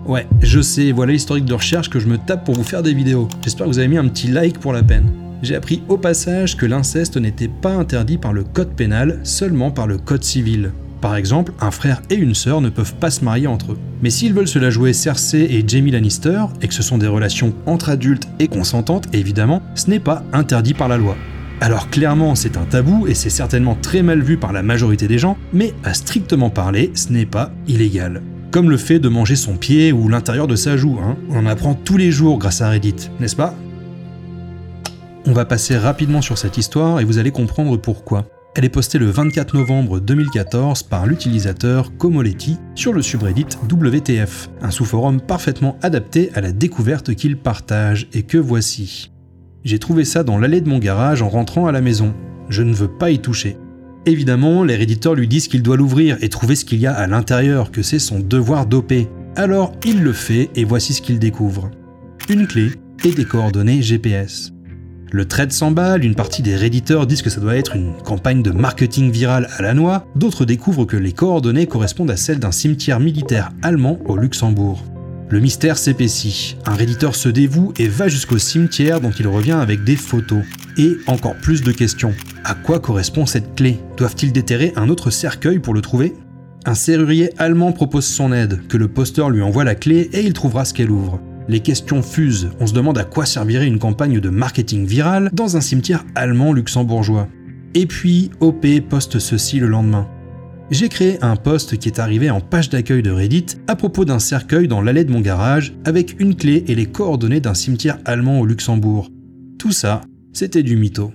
Speaker 2: Ouais, je sais, voilà l'historique de recherche que je me tape pour vous faire des vidéos. J'espère que vous avez mis un petit like pour la peine. J'ai appris au passage que l'inceste n'était pas interdit par le code pénal, seulement par le code civil. Par exemple, un frère et une sœur ne peuvent pas se marier entre eux. Mais s'ils veulent se la jouer Cersei et Jamie Lannister, et que ce sont des relations entre adultes et consentantes, évidemment, ce n'est pas interdit par la loi. Alors clairement, c'est un tabou et c'est certainement très mal vu par la majorité des gens, mais à strictement parler, ce n'est pas illégal comme le fait de manger son pied ou l'intérieur de sa joue. Hein. On en apprend tous les jours grâce à Reddit, n'est-ce pas? On va passer rapidement sur cette histoire et vous allez comprendre pourquoi. Elle est postée le 24 novembre 2014 par l'utilisateur Komoletti sur le subreddit WTF, un sous-forum parfaitement adapté à la découverte qu'il partage et que voici? J'ai trouvé ça dans l'allée de mon garage en rentrant à la maison. Je ne veux pas y toucher. Évidemment, les réditeurs lui disent qu'il doit l'ouvrir et trouver ce qu'il y a à l'intérieur, que c'est son devoir d'OP. Alors il le fait et voici ce qu'il découvre. Une clé et des coordonnées GPS. Le trade s'emballe, une partie des réditeurs disent que ça doit être une campagne de marketing viral à la noix, d'autres découvrent que les coordonnées correspondent à celles d'un cimetière militaire allemand au Luxembourg. Le mystère s'épaissit, un réditeur se dévoue et va jusqu'au cimetière dont il revient avec des photos. Et encore plus de questions. À quoi correspond cette clé? Doivent-ils déterrer un autre cercueil pour le trouver? Un serrurier allemand propose son aide, que le posteur lui envoie la clé et il trouvera ce qu'elle ouvre. Les questions fusent, on se demande à quoi servirait une campagne de marketing viral dans un cimetière allemand luxembourgeois. Et puis, OP poste ceci le lendemain. J'ai créé un post qui est arrivé en page d'accueil de Reddit à propos d'un cercueil dans l'allée de mon garage avec une clé et les coordonnées d'un cimetière allemand au Luxembourg. Tout ça, c'était du mytho.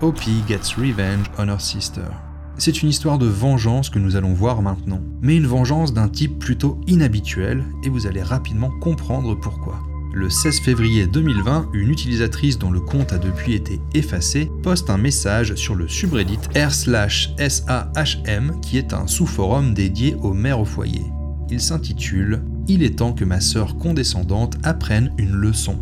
Speaker 1: OP gets revenge on her sister. C'est une histoire de vengeance que nous allons voir maintenant, mais une vengeance d'un type plutôt inhabituel, et vous allez rapidement comprendre pourquoi. Le 16 février 2020, une utilisatrice dont le compte a depuis été effacé poste un message sur le subreddit r/sahm qui est un sous-forum dédié aux mères au foyer. Il s'intitule Il est temps que ma sœur condescendante apprenne une leçon.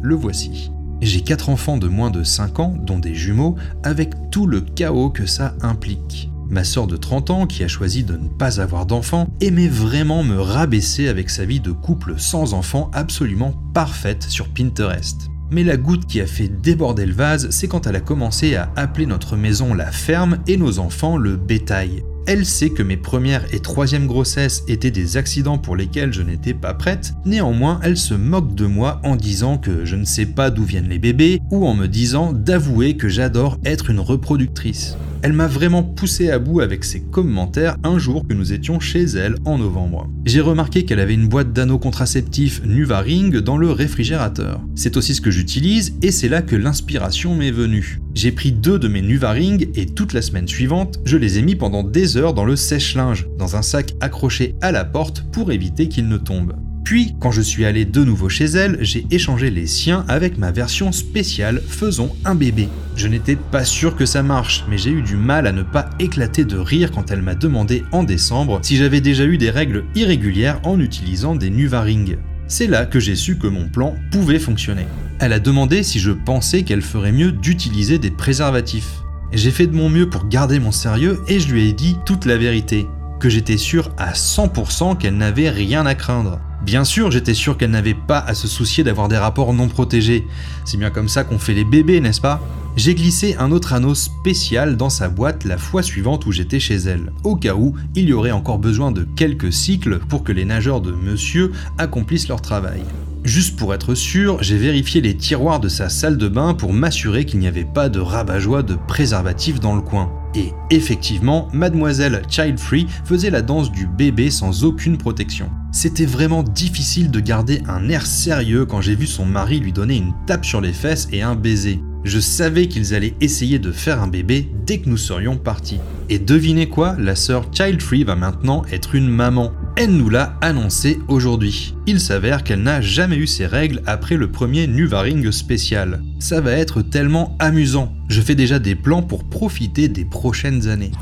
Speaker 1: Le voici. J'ai quatre enfants de moins de 5 ans, dont des jumeaux, avec tout le chaos que ça implique. Ma sœur de 30 ans, qui a choisi de ne pas avoir d'enfants, aimait vraiment me rabaisser avec sa vie de couple sans enfants absolument parfaite sur Pinterest. Mais la goutte qui a fait déborder le vase, c'est quand elle a commencé à appeler notre maison la ferme et nos enfants le bétail. Elle sait que mes premières et troisième grossesses étaient des accidents pour lesquels je n'étais pas prête, néanmoins elle se moque de moi en disant que je ne sais pas d'où viennent les bébés ou en me disant d'avouer que j'adore être une reproductrice. Elle m'a vraiment poussé à bout avec ses commentaires un jour que nous étions chez elle en novembre. J'ai remarqué qu'elle avait une boîte d'anneaux contraceptifs Nuvaring dans le réfrigérateur. C'est aussi ce que j'utilise et c'est là que l'inspiration m'est venue. J'ai pris deux de mes Nuvaring et toute la semaine suivante, je les ai mis pendant des dans le sèche-linge, dans un sac accroché à la porte pour éviter qu'ils ne tombent. Puis, quand je suis allé de nouveau chez elle, j'ai échangé les siens avec ma version spéciale Faisons un bébé. Je n'étais pas sûr que ça marche, mais j'ai eu du mal à ne pas éclater de rire quand elle m'a demandé en décembre si j'avais déjà eu des règles irrégulières en utilisant des Nuvaring. C'est là que j'ai su que mon plan pouvait fonctionner. Elle a demandé si je pensais qu'elle ferait mieux d'utiliser des préservatifs. J'ai fait de mon mieux pour garder mon sérieux et je lui ai dit toute la vérité, que j'étais sûr à 100% qu'elle n'avait rien à craindre. Bien sûr, j'étais sûr qu'elle n'avait pas à se soucier d'avoir des rapports non protégés. C'est bien comme ça qu'on fait les bébés, n'est-ce pas? J'ai glissé un autre anneau spécial dans sa boîte la fois suivante où j'étais chez elle, au cas où il y aurait encore besoin de quelques cycles pour que les nageurs de monsieur accomplissent leur travail. Juste pour être sûr, j'ai vérifié les tiroirs de sa salle de bain pour m'assurer qu'il n'y avait pas de rabat-joie de préservatifs dans le coin. Et effectivement, mademoiselle Childfree faisait la danse du bébé sans aucune protection. C'était vraiment difficile de garder un air sérieux quand j'ai vu son mari lui donner une tape sur les fesses et un baiser. Je savais qu'ils allaient essayer de faire un bébé dès que nous serions partis. Et devinez quoi, la sœur Childfree va maintenant être une maman. Elle nous l'a annoncé aujourd'hui. Il s'avère qu'elle n'a jamais eu ses règles après le premier Nuvaring spécial. Ça va être tellement amusant. Je fais déjà des plans pour profiter des prochaines années.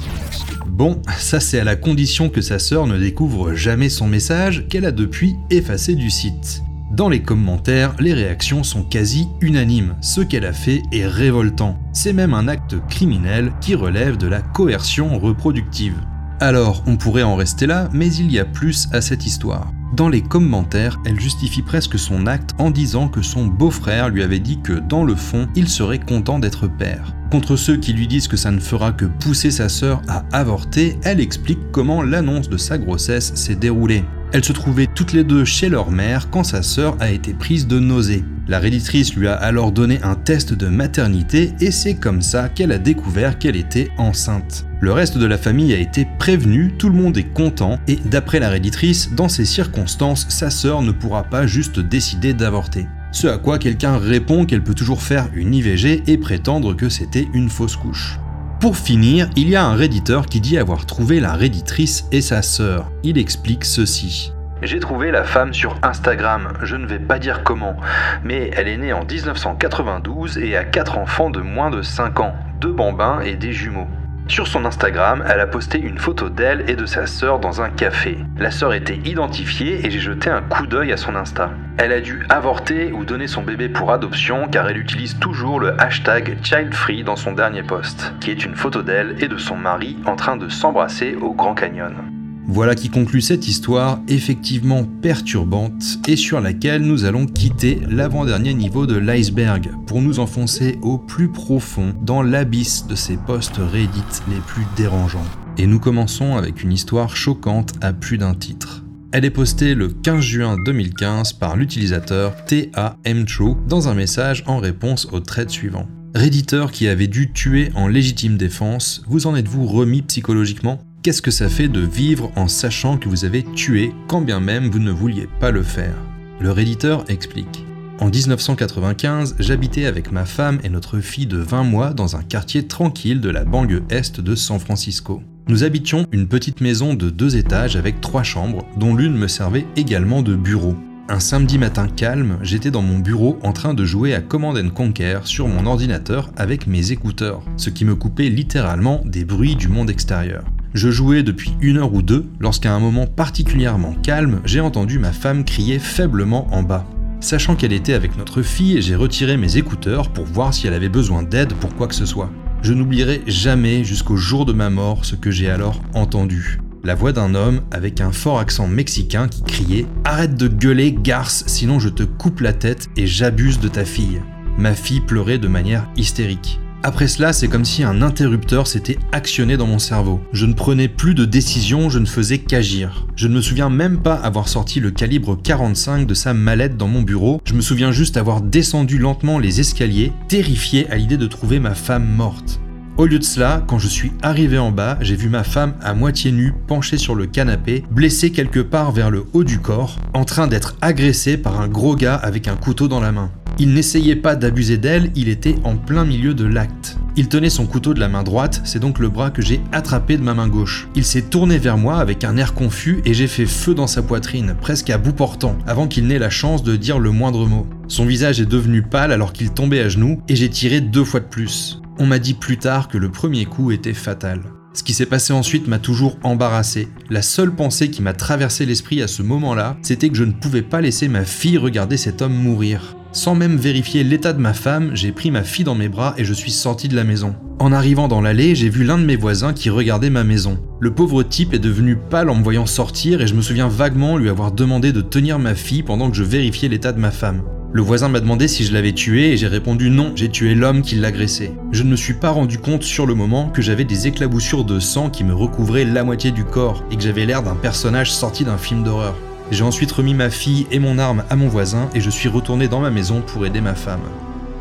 Speaker 1: Bon, ça c'est à la condition que sa sœur ne découvre jamais son message qu'elle a depuis effacé du site. Dans les commentaires, les réactions sont quasi unanimes. Ce qu'elle a fait est révoltant. C'est même un acte criminel qui relève de la coercion reproductive. Alors, on pourrait en rester là, mais il y a plus à cette histoire. Dans les commentaires, elle justifie presque son acte en disant que son beau-frère lui avait dit que dans le fond, il serait content d'être père. Contre ceux qui lui disent que ça ne fera que pousser sa sœur à avorter, elle explique comment l'annonce de sa grossesse s'est déroulée. Elles se trouvaient toutes les deux chez leur mère quand sa sœur a été prise de nausées. La réditrice lui a alors donné un test de maternité et c'est comme ça qu'elle a découvert qu'elle était enceinte. Le reste de la famille a été prévenu, tout le monde est content et d'après la réditrice, dans ces circonstances, sa sœur ne pourra pas juste décider d'avorter. Ce à quoi quelqu'un répond qu'elle peut toujours faire une IVG et prétendre que c'était une fausse couche. Pour finir, il y a un réditeur qui dit avoir trouvé la réditrice et sa sœur. Il explique ceci.
Speaker 3: J'ai trouvé la femme sur Instagram, je ne vais pas dire comment, mais elle est née en 1992 et a 4 enfants de moins de 5 ans, deux bambins et des jumeaux. Sur son Instagram, elle a posté une photo d'elle et de sa sœur dans un café. La sœur était identifiée et j'ai jeté un coup d'œil à son Insta. Elle a dû avorter ou donner son bébé pour adoption car elle utilise toujours le hashtag childfree dans son dernier post, qui est une photo d'elle et de son mari en train de s'embrasser au Grand Canyon.
Speaker 2: Voilà qui conclut cette histoire effectivement perturbante et sur laquelle nous allons quitter l'avant-dernier niveau de l'iceberg pour nous enfoncer au plus profond dans l'abysse de ces posts Reddit les plus dérangeants. Et nous commençons avec une histoire choquante à plus d'un titre. Elle est postée le 15 juin 2015 par l'utilisateur TAMTrue dans un message en réponse au thread suivant. Redditeur qui avait dû tuer en légitime défense, vous en êtes-vous remis psychologiquement? Qu'est-ce que ça fait de vivre en sachant que vous avez tué quand bien même vous ne vouliez pas le faire? Le réditeur explique. En 1995, j'habitais avec ma femme et notre fille de 20 mois dans un quartier tranquille de la banlieue est de San Francisco. Nous habitions une petite maison de deux étages avec trois chambres, dont l'une me servait également de bureau. Un samedi matin calme, j'étais dans mon bureau en train de jouer à Command Conquer sur mon ordinateur avec mes écouteurs, ce qui me coupait littéralement des bruits du monde extérieur. Je jouais depuis une heure ou deux lorsqu'à un moment particulièrement calme, j'ai entendu ma femme crier faiblement en bas. Sachant qu'elle était avec notre fille, j'ai retiré mes écouteurs pour voir si elle avait besoin d'aide pour quoi que ce soit. Je n'oublierai jamais jusqu'au jour de ma mort ce que j'ai alors entendu. La voix d'un homme avec un fort accent mexicain qui criait ⁇ Arrête de gueuler, garce, sinon je te coupe la tête et j'abuse de ta fille ⁇ Ma fille pleurait de manière hystérique. Après cela, c'est comme si un interrupteur s'était actionné dans mon cerveau. Je ne prenais plus de décision, je ne faisais qu'agir. Je ne me souviens même pas avoir sorti le calibre 45 de sa mallette dans mon bureau, je me souviens juste avoir descendu lentement les escaliers, terrifié à l'idée de trouver ma femme morte. Au lieu de cela, quand je suis arrivé en bas, j'ai vu ma femme à moitié nue, penchée sur le canapé, blessée quelque part vers le haut du corps, en train d'être agressée par un gros gars avec un couteau dans la main. Il n'essayait pas d'abuser d'elle, il était en plein milieu de l'acte. Il tenait son couteau de la main droite, c'est donc le bras que j'ai attrapé de ma main gauche. Il s'est tourné vers moi avec un air confus et j'ai fait feu dans sa poitrine, presque à bout portant, avant qu'il n'ait la chance de dire le moindre mot. Son visage est devenu pâle alors qu'il tombait à genoux et j'ai tiré deux fois de plus. On m'a dit plus tard que le premier coup était fatal. Ce qui s'est passé ensuite m'a toujours embarrassé. La seule pensée qui m'a traversé l'esprit à ce moment-là, c'était que je ne pouvais pas laisser ma fille regarder cet homme mourir. Sans même vérifier l'état de ma femme, j'ai pris ma fille dans mes bras et je suis sorti de la maison. En arrivant dans l'allée, j'ai vu l'un de mes voisins qui regardait ma maison. Le pauvre type est devenu pâle en me voyant sortir et je me souviens vaguement lui avoir demandé de tenir ma fille pendant que je vérifiais l'état de ma femme. Le voisin m'a demandé si je l'avais tué et j'ai répondu non, j'ai tué l'homme qui l'agressait. Je ne me suis pas rendu compte sur le moment que j'avais des éclaboussures de sang qui me recouvraient la moitié du corps et que j'avais l'air d'un personnage sorti d'un film d'horreur. J'ai ensuite remis ma fille et mon arme à mon voisin et je suis retourné dans ma maison pour aider ma femme.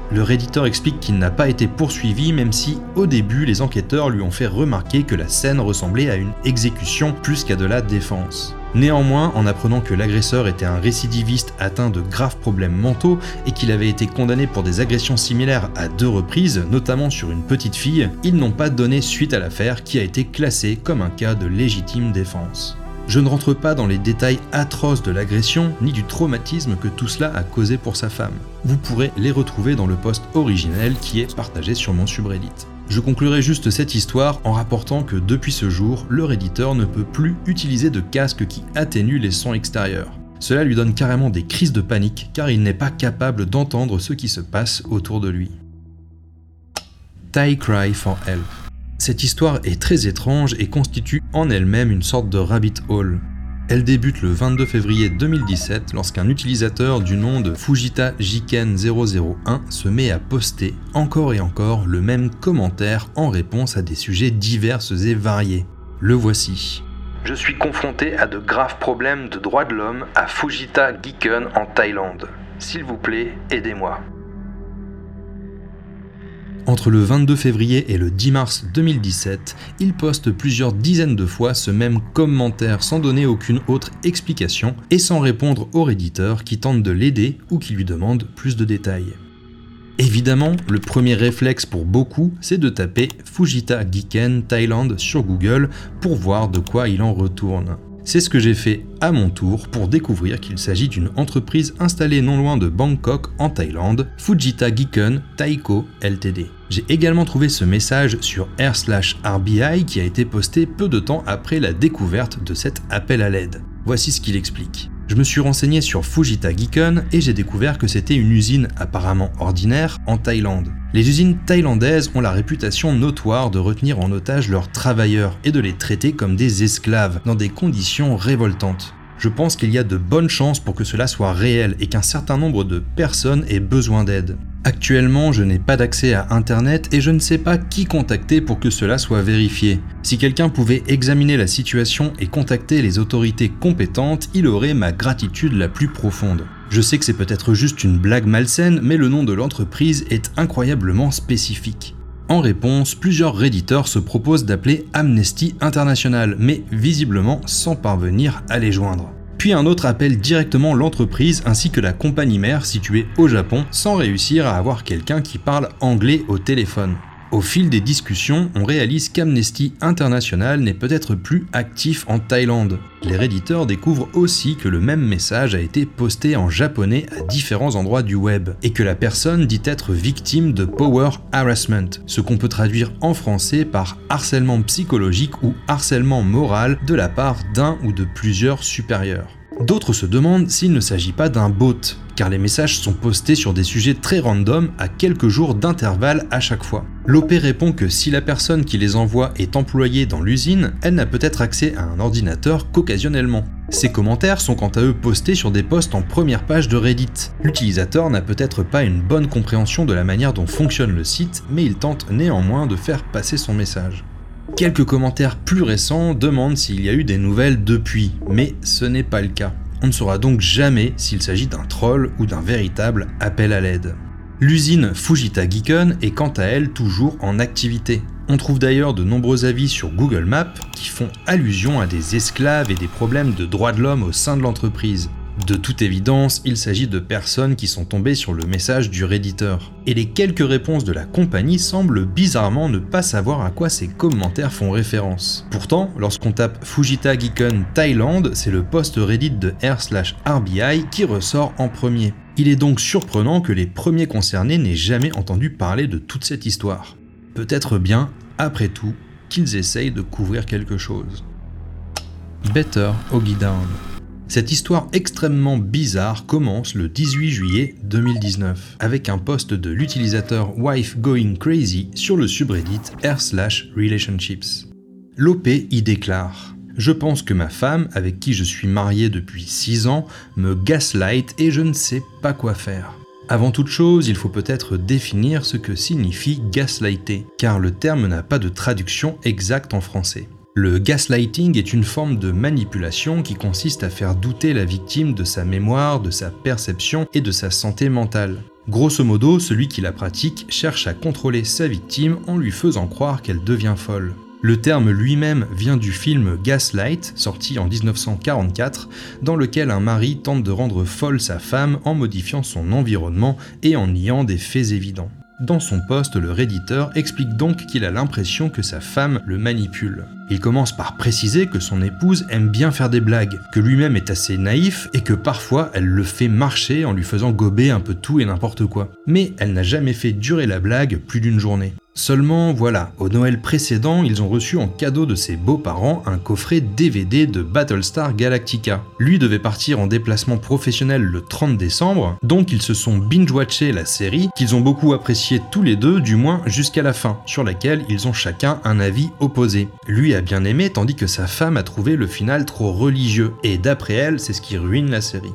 Speaker 2: Le réditeur explique qu'il n'a pas été poursuivi même si au début les enquêteurs lui ont fait remarquer que la scène ressemblait à une exécution plus qu'à de la défense. Néanmoins, en apprenant que l'agresseur était un récidiviste atteint de graves problèmes mentaux et qu'il avait été condamné pour des agressions similaires à deux reprises, notamment sur une petite fille, ils n'ont pas donné suite à l'affaire qui a été classée comme un cas de légitime défense. Je ne rentre pas dans les détails atroces de l'agression ni du traumatisme que tout cela a causé pour sa femme. Vous pourrez les retrouver dans le post originel qui est partagé sur mon subreddit. Je conclurai juste cette histoire en rapportant que depuis ce jour, le redditeur ne peut plus utiliser de casque qui atténue les sons extérieurs. Cela lui donne carrément des crises de panique car il n'est pas capable d'entendre ce qui se passe autour de lui. Tie Cry for Help cette histoire est très étrange et constitue en elle-même une sorte de rabbit hole. Elle débute le 22 février 2017 lorsqu'un utilisateur du nom de Fujita Jiken001 se met à poster encore et encore le même commentaire en réponse à des sujets divers et variés. Le voici.
Speaker 3: Je suis confronté à de graves problèmes de droits de l'homme à Fujita Giken en Thaïlande. S'il vous plaît, aidez-moi.
Speaker 2: Entre le 22 février et le 10 mars 2017, il poste plusieurs dizaines de fois ce même commentaire sans donner aucune autre explication et sans répondre au réditeur qui tente de l'aider ou qui lui demande plus de détails. Évidemment, le premier réflexe pour beaucoup, c'est de taper Fujita Giken Thailand sur Google pour voir de quoi il en retourne. C'est ce que j'ai fait à mon tour pour découvrir qu'il s'agit d'une entreprise installée non loin de Bangkok en Thaïlande, Fujita Giken Taiko Ltd. J'ai également trouvé ce message sur r/rbi qui a été posté peu de temps après la découverte de cet appel à l'aide. Voici ce qu'il explique. Je me suis renseigné sur Fujita Giken et j'ai découvert que c'était une usine apparemment ordinaire en Thaïlande. Les usines thaïlandaises ont la réputation notoire de retenir en otage leurs travailleurs et de les traiter comme des esclaves dans des conditions révoltantes. Je pense qu'il y a de bonnes chances pour que cela soit réel et qu'un certain nombre de personnes aient besoin d'aide. Actuellement, je n'ai pas d'accès à Internet et je ne sais pas qui contacter pour que cela soit vérifié. Si quelqu'un pouvait examiner la situation et contacter les autorités compétentes, il aurait ma gratitude la plus profonde. Je sais que c'est peut-être juste une blague malsaine, mais le nom de l'entreprise est incroyablement spécifique. En réponse, plusieurs réditeurs se proposent d'appeler Amnesty International, mais visiblement sans parvenir à les joindre puis un autre appelle directement l'entreprise ainsi que la compagnie mère située au Japon sans réussir à avoir quelqu'un qui parle anglais au téléphone. Au fil des discussions, on réalise qu'Amnesty International n'est peut-être plus actif en Thaïlande. Les réditeurs découvrent aussi que le même message a été posté en japonais à différents endroits du web, et que la personne dit être victime de power harassment, ce qu'on peut traduire en français par harcèlement psychologique ou harcèlement moral de la part d'un ou de plusieurs supérieurs. D'autres se demandent s'il ne s'agit pas d'un bot, car les messages sont postés sur des sujets très random à quelques jours d'intervalle à chaque fois. L'OP répond que si la personne qui les envoie est employée dans l'usine, elle n'a peut-être accès à un ordinateur qu'occasionnellement. Ces commentaires sont quant à eux postés sur des posts en première page de Reddit. L'utilisateur n'a peut-être pas une bonne compréhension de la manière dont fonctionne le site, mais il tente néanmoins de faire passer son message. Quelques commentaires plus récents demandent s'il y a eu des nouvelles depuis, mais ce n'est pas le cas. On ne saura donc jamais s'il s'agit d'un troll ou d'un véritable appel à l'aide. L'usine Fujita Giken est quant à elle toujours en activité. On trouve d'ailleurs de nombreux avis sur Google Maps qui font allusion à des esclaves et des problèmes de droits de l'homme au sein de l'entreprise. De toute évidence, il s'agit de personnes qui sont tombées sur le message du redditeur. Et les quelques réponses de la compagnie semblent bizarrement ne pas savoir à quoi ces commentaires font référence. Pourtant, lorsqu'on tape Fujita Giken Thaïlande, c'est le post Reddit de r/rbi qui ressort en premier. Il est donc surprenant que les premiers concernés n'aient jamais entendu parler de toute cette histoire. Peut-être bien, après tout, qu'ils essayent de couvrir quelque chose. Better Oggy Down. Cette histoire extrêmement bizarre commence le 18 juillet 2019 avec un post de l'utilisateur Wife Going Crazy sur le subreddit r/relationships. L'OP y déclare je pense que ma femme, avec qui je suis marié depuis 6 ans, me gaslight et je ne sais pas quoi faire. Avant toute chose, il faut peut-être définir ce que signifie gaslighter, car le terme n'a pas de traduction exacte en français. Le gaslighting est une forme de manipulation qui consiste à faire douter la victime de sa mémoire, de sa perception et de sa santé mentale. Grosso modo, celui qui la pratique cherche à contrôler sa victime en lui faisant croire qu'elle devient folle. Le terme lui-même vient du film Gaslight, sorti en 1944, dans lequel un mari tente de rendre folle sa femme en modifiant son environnement et en niant des faits évidents. Dans son poste, le redditeur explique donc qu'il a l'impression que sa femme le manipule. Il commence par préciser que son épouse aime bien faire des blagues, que lui-même est assez naïf et que parfois elle le fait marcher en lui faisant gober un peu tout et n'importe quoi. Mais elle n'a jamais fait durer la blague plus d'une journée. Seulement, voilà, au Noël précédent, ils ont reçu en cadeau de ses beaux-parents un coffret DVD de Battlestar Galactica. Lui devait partir en déplacement professionnel le 30 décembre, donc ils se sont binge-watché la série, qu'ils ont beaucoup apprécié tous les deux, du moins jusqu'à la fin, sur laquelle ils ont chacun un avis opposé. Bien aimé, tandis que sa femme a trouvé le final trop religieux, et d'après elle, c'est ce qui ruine la série.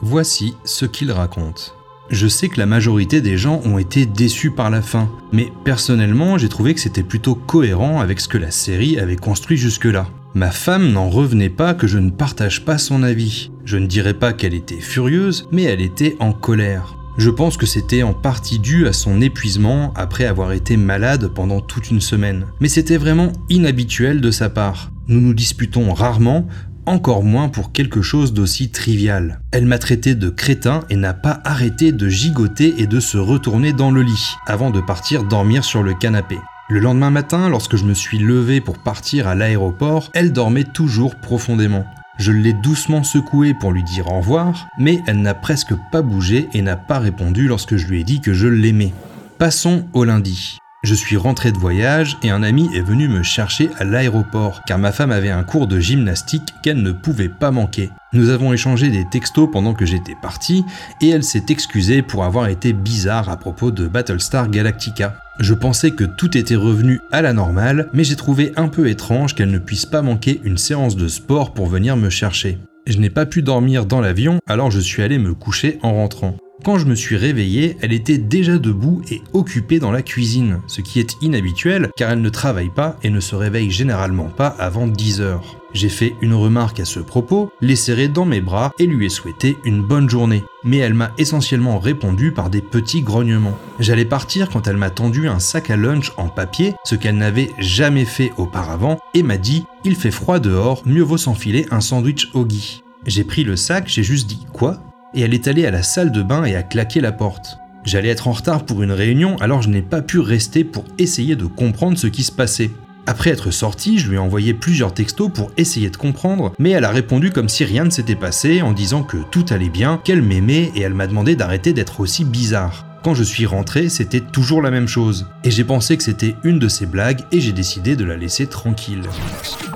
Speaker 2: Voici ce qu'il raconte. Je sais que la majorité des gens ont été déçus par la fin, mais personnellement j'ai trouvé que c'était plutôt cohérent avec ce que la série avait construit jusque-là. Ma femme n'en revenait pas que je ne partage pas son avis. Je ne dirais pas qu'elle était furieuse, mais elle était en colère. Je pense que c'était en partie dû à son épuisement après avoir été malade pendant toute une semaine. Mais c'était vraiment inhabituel de sa part. Nous nous disputons rarement, encore moins pour quelque chose d'aussi trivial. Elle m'a traité de crétin et n'a pas arrêté de gigoter et de se retourner dans le lit, avant de partir dormir sur le canapé. Le lendemain matin, lorsque je me suis levé pour partir à l'aéroport, elle dormait toujours profondément. Je l'ai doucement secouée pour lui dire au revoir, mais elle n'a presque pas bougé et n'a pas répondu lorsque je lui ai dit que je l'aimais. Passons au lundi. Je suis rentré de voyage et un ami est venu me chercher à l'aéroport car ma femme avait un cours de gymnastique qu'elle ne pouvait pas manquer. Nous avons échangé des textos pendant que j'étais parti et elle s'est excusée pour avoir été bizarre à propos de Battlestar Galactica. Je pensais que tout était revenu à la normale, mais j'ai trouvé un peu étrange qu'elle ne puisse pas manquer une séance de sport pour venir me chercher. Je n'ai pas pu dormir dans l'avion, alors je suis allé me coucher en rentrant. Quand je me suis réveillé, elle était déjà debout et occupée dans la cuisine, ce qui est inhabituel car elle ne travaille pas et ne se réveille généralement pas avant 10 heures. J'ai fait une remarque à ce propos, l'ai serrée dans mes bras et lui ai souhaité une bonne journée. Mais elle m'a essentiellement répondu par des petits grognements. J'allais partir quand elle m'a tendu un sac à lunch en papier, ce qu'elle n'avait jamais fait auparavant, et m'a dit Il fait froid dehors, mieux vaut s'enfiler un sandwich Oggy. J'ai pris le sac, j'ai juste dit Quoi? Et elle est allée à la salle de bain et a claqué la porte. J'allais être en retard pour une réunion, alors je n'ai pas pu rester pour essayer de comprendre ce qui se passait. Après être sorti, je lui ai envoyé plusieurs textos pour essayer de comprendre, mais elle a répondu comme si rien ne s'était passé en disant que tout allait bien, qu'elle m'aimait et elle m'a demandé d'arrêter d'être aussi bizarre. Quand je suis rentré, c'était toujours la même chose. Et j'ai pensé que c'était une de ces blagues et j'ai décidé de la laisser tranquille.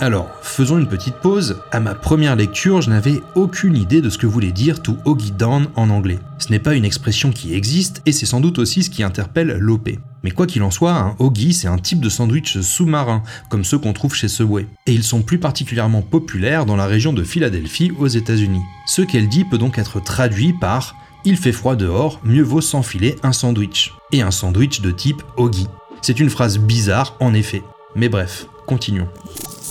Speaker 2: Alors, faisons une petite pause. À ma première lecture, je n'avais aucune idée de ce que voulait dire to oggy down en anglais. Ce n'est pas une expression qui existe et c'est sans doute aussi ce qui interpelle l'OP. Mais quoi qu'il en soit, un oggy c'est un type de sandwich sous-marin, comme ceux qu'on trouve chez Subway. Et ils sont plus particulièrement populaires dans la région de Philadelphie aux États-Unis. Ce qu'elle dit peut donc être traduit par il fait froid dehors, mieux vaut s'enfiler un sandwich. Et un sandwich de type Oggy. C'est une phrase bizarre en effet. Mais bref, continuons.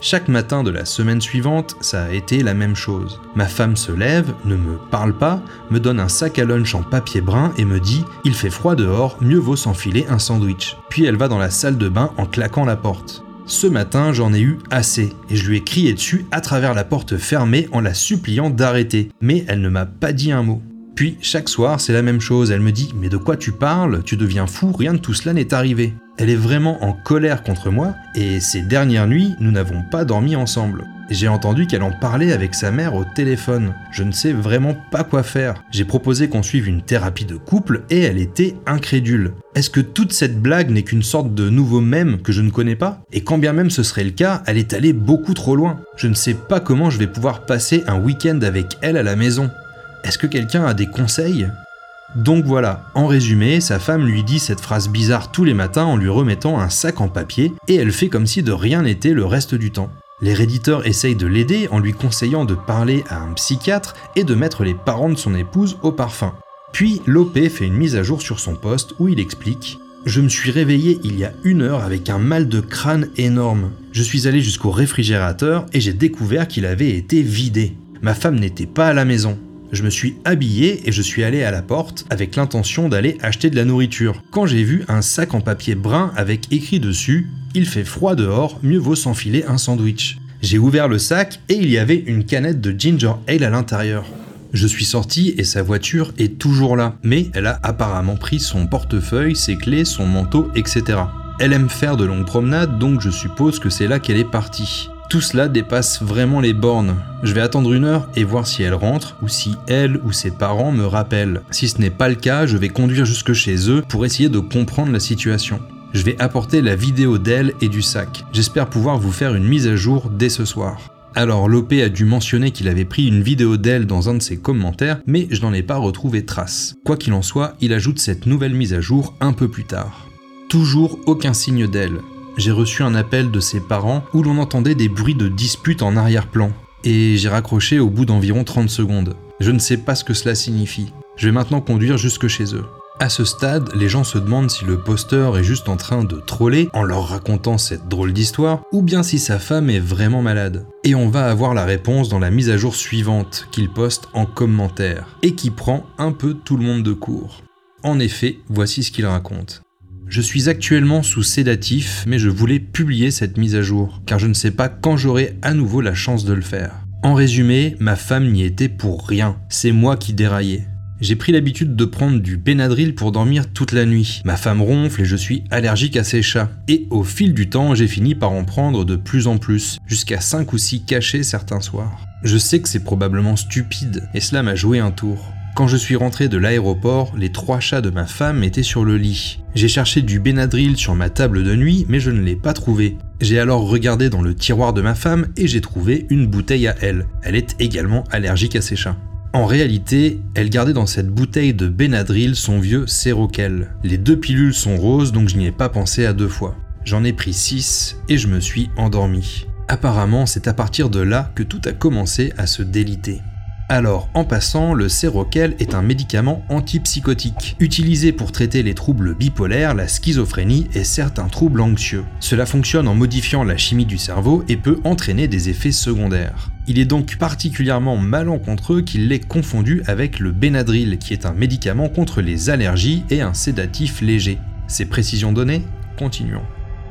Speaker 2: Chaque matin de la semaine suivante, ça a été la même chose. Ma femme se lève, ne me parle pas, me donne un sac à lunch en papier brun et me dit Il fait froid dehors, mieux vaut s'enfiler un sandwich. Puis elle va dans la salle de bain en claquant la porte. Ce matin, j'en ai eu assez et je lui ai crié dessus à travers la porte fermée en la suppliant d'arrêter. Mais elle ne m'a pas dit un mot. Puis chaque soir, c'est la même chose. Elle me dit Mais de quoi tu parles? Tu deviens fou, rien de tout cela n'est arrivé. Elle est vraiment en colère contre moi, et ces dernières nuits, nous n'avons pas dormi ensemble. J'ai entendu qu'elle en parlait avec sa mère au téléphone. Je ne sais vraiment pas quoi faire. J'ai proposé qu'on suive une thérapie de couple et elle était incrédule. Est-ce que toute cette blague n'est qu'une sorte de nouveau mème que je ne connais pas? Et quand bien même ce serait le cas, elle est allée beaucoup trop loin. Je ne sais pas comment je vais pouvoir passer un week-end avec elle à la maison. Est-ce que quelqu'un a des conseils? Donc voilà, en résumé, sa femme lui dit cette phrase bizarre tous les matins en lui remettant un sac en papier, et elle fait comme si de rien n'était le reste du temps. Les réditeurs essayent de l'aider en lui conseillant de parler à un psychiatre et de mettre les parents de son épouse au parfum. Puis l'OP fait une mise à jour sur son poste où il explique je me suis réveillé il y a une heure avec un mal de crâne énorme. Je suis allé jusqu'au réfrigérateur et j'ai découvert qu'il avait été vidé. Ma femme n'était pas à la maison je me suis habillé et je suis allé à la porte avec l'intention d'aller acheter de la nourriture. Quand j'ai vu un sac en papier brun avec écrit dessus Il fait froid dehors, mieux vaut s'enfiler un sandwich. J'ai ouvert le sac et il y avait une canette de ginger ale à l'intérieur. Je suis sorti et sa voiture est toujours là, mais elle a apparemment pris son portefeuille, ses clés, son manteau, etc. Elle aime faire de longues promenades, donc je suppose que c'est là qu'elle est partie. Tout cela dépasse vraiment les bornes. Je vais attendre une heure et voir si elle rentre ou si elle ou ses parents me rappellent. Si ce n'est pas le cas, je vais conduire jusque chez eux pour essayer de comprendre la situation. Je vais apporter la vidéo d'elle et du sac. J'espère pouvoir vous faire une mise à jour dès ce soir. Alors Lopé a dû mentionner qu'il avait pris une vidéo d'elle dans un de ses commentaires, mais je n'en ai pas retrouvé trace. Quoi qu'il en soit, il ajoute cette nouvelle mise à jour un peu plus tard. Toujours aucun signe d'elle j'ai reçu un appel de ses parents où l'on entendait des bruits de dispute en arrière-plan. Et j'ai raccroché au bout d'environ 30 secondes. Je ne sais pas ce que cela signifie. Je vais maintenant conduire jusque chez eux. À ce stade, les gens se demandent si le posteur est juste en train de troller en leur racontant cette drôle d'histoire, ou bien si sa femme est vraiment malade. Et on va avoir la réponse dans la mise à jour suivante qu'il poste en commentaire, et qui prend un peu tout le monde de court. En effet, voici ce qu'il raconte. Je suis actuellement sous sédatif, mais je voulais publier cette mise à jour, car je ne sais pas quand j'aurai à nouveau la chance de le faire. En résumé, ma femme n'y était pour rien, c'est moi qui déraillais. J'ai pris l'habitude de prendre du Benadryl pour dormir toute la nuit. Ma femme ronfle et je suis allergique à ces chats. Et au fil du temps, j'ai fini par en prendre de plus en plus, jusqu'à 5 ou 6 cachets certains soirs. Je sais que c'est probablement stupide, et cela m'a joué un tour. Quand je suis rentré de l'aéroport, les trois chats de ma femme étaient sur le lit. J'ai cherché du Benadryl sur ma table de nuit, mais je ne l'ai pas trouvé. J'ai alors regardé dans le tiroir de ma femme et j'ai trouvé une bouteille à elle. Elle est également allergique à ces chats. En réalité, elle gardait dans cette bouteille de Benadryl son vieux Seroquel. Les deux pilules sont roses donc je n'y ai pas pensé à deux fois. J'en ai pris 6 et je me suis endormi. Apparemment, c'est à partir de là que tout a commencé à se déliter. Alors, en passant, le Seroquel est un médicament antipsychotique, utilisé pour traiter les troubles bipolaires, la schizophrénie et certains troubles anxieux. Cela fonctionne en modifiant la chimie du cerveau et peut entraîner des effets secondaires. Il est donc particulièrement malencontreux qu'il l'ait confondu avec le Benadryl, qui est un médicament contre les allergies et un sédatif léger. Ces précisions données, continuons.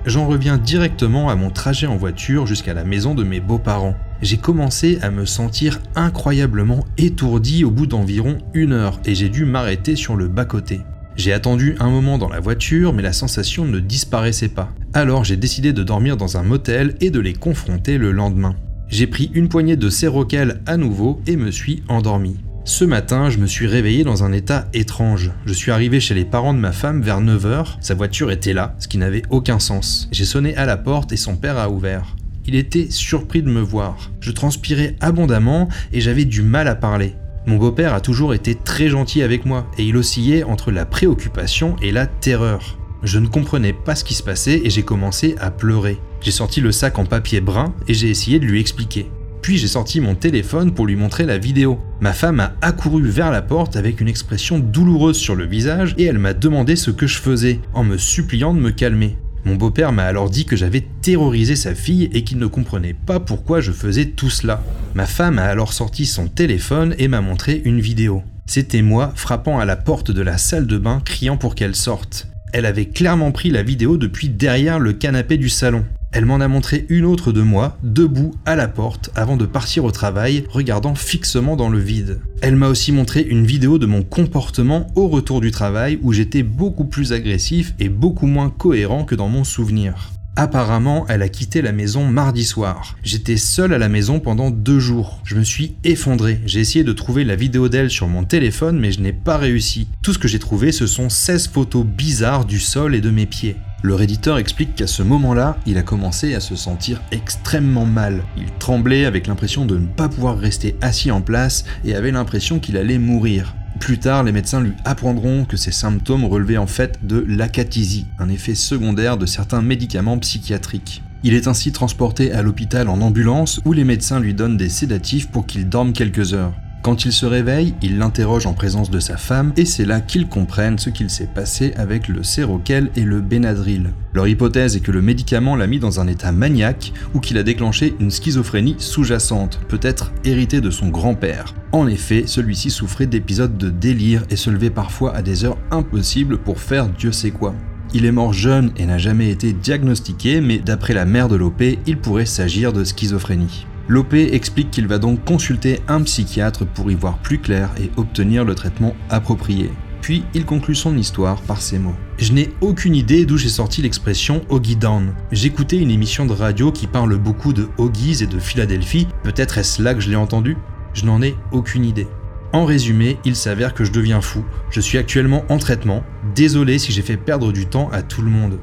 Speaker 2: J'en reviens directement à mon trajet en voiture jusqu'à la maison de mes beaux-parents j'ai commencé à me sentir incroyablement étourdi au bout d'environ une heure et j'ai dû m'arrêter sur le bas-côté. J'ai attendu un moment dans la voiture, mais la sensation ne disparaissait pas. Alors j'ai décidé de dormir dans un motel et de les confronter le lendemain. J'ai pris une poignée de Séroquel à nouveau et me suis endormi. Ce matin, je me suis réveillé dans un état étrange. Je suis arrivé chez les parents de ma femme vers 9h, sa voiture était là, ce qui n'avait aucun sens. J'ai sonné à la porte et son père a ouvert. Il était surpris de me voir. Je transpirais abondamment et j'avais du mal à parler. Mon beau-père a toujours été très gentil avec moi et il oscillait entre la préoccupation et la terreur. Je ne comprenais pas ce qui se passait et j'ai commencé à pleurer. J'ai sorti le sac en papier brun et j'ai essayé de lui expliquer. Puis j'ai sorti mon téléphone pour lui montrer la vidéo. Ma femme a accouru vers la porte avec une expression douloureuse sur le visage et elle m'a demandé ce que je faisais, en me suppliant de me calmer. Mon beau-père m'a alors dit que j'avais terrorisé sa fille et qu'il ne comprenait pas pourquoi je faisais tout cela. Ma femme a alors sorti son téléphone et m'a montré une vidéo. C'était moi frappant à la porte de la salle de bain criant pour qu'elle sorte. Elle avait clairement pris la vidéo depuis derrière le canapé du salon. Elle m'en a montré une autre de moi, debout à la porte, avant de partir au travail, regardant fixement dans le vide. Elle m'a aussi montré une vidéo de mon comportement au retour du travail où j'étais beaucoup plus agressif et beaucoup moins cohérent que dans mon souvenir. Apparemment, elle a quitté la maison mardi soir. J'étais seul à la maison pendant deux jours. Je me suis effondré. J'ai essayé de trouver la vidéo d'elle sur mon téléphone, mais je n'ai pas réussi. Tout ce que j'ai trouvé, ce sont 16 photos bizarres du sol et de mes pieds. Le réditeur explique qu'à ce moment-là, il a commencé à se sentir extrêmement mal. Il tremblait avec l'impression de ne pas pouvoir rester assis en place et avait l'impression qu'il allait mourir. Plus tard, les médecins lui apprendront que ces symptômes relevaient en fait de l'acathisie, un effet secondaire de certains médicaments psychiatriques. Il est ainsi transporté à l'hôpital en ambulance où les médecins lui donnent des sédatifs pour qu'il dorme quelques heures. Quand il se réveille, il l'interroge en présence de sa femme et c'est là qu'ils comprennent ce qu'il s'est passé avec le Seroquel et le Benadryl. Leur hypothèse est que le médicament l'a mis dans un état maniaque ou qu'il a déclenché une schizophrénie sous-jacente, peut-être héritée de son grand-père. En effet, celui-ci souffrait d'épisodes de délire et se levait parfois à des heures impossibles pour faire Dieu sait quoi. Il est mort jeune et n'a jamais été diagnostiqué, mais d'après la mère de l'OP, il pourrait s'agir de schizophrénie. L'OP explique qu'il va donc consulter un psychiatre pour y voir plus clair et obtenir le traitement approprié. Puis il conclut son histoire par ces mots. Je n'ai aucune idée d'où j'ai sorti l'expression Oggy Down. J'écoutais une émission de radio qui parle beaucoup de Oggies et de Philadelphie, peut-être est-ce là que je l'ai entendu? Je n'en ai aucune idée. En résumé, il s'avère que je deviens fou. Je suis actuellement en traitement. Désolé si j'ai fait perdre du temps à tout le monde.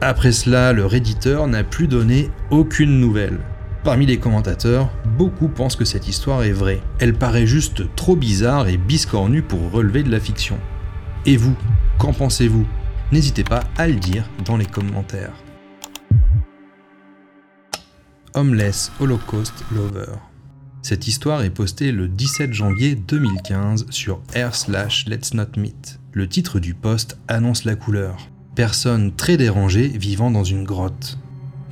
Speaker 2: Après cela, le réditeur n'a plus donné aucune nouvelle. Parmi les commentateurs, beaucoup pensent que cette histoire est vraie. Elle paraît juste trop bizarre et biscornue pour relever de la fiction. Et vous, qu'en pensez-vous? N'hésitez pas à le dire dans les commentaires. Homeless Holocaust Lover. Cette histoire est postée le 17 janvier 2015 sur r slash Let's Not Meet. Le titre du post annonce la couleur. Personne très dérangée vivant dans une grotte.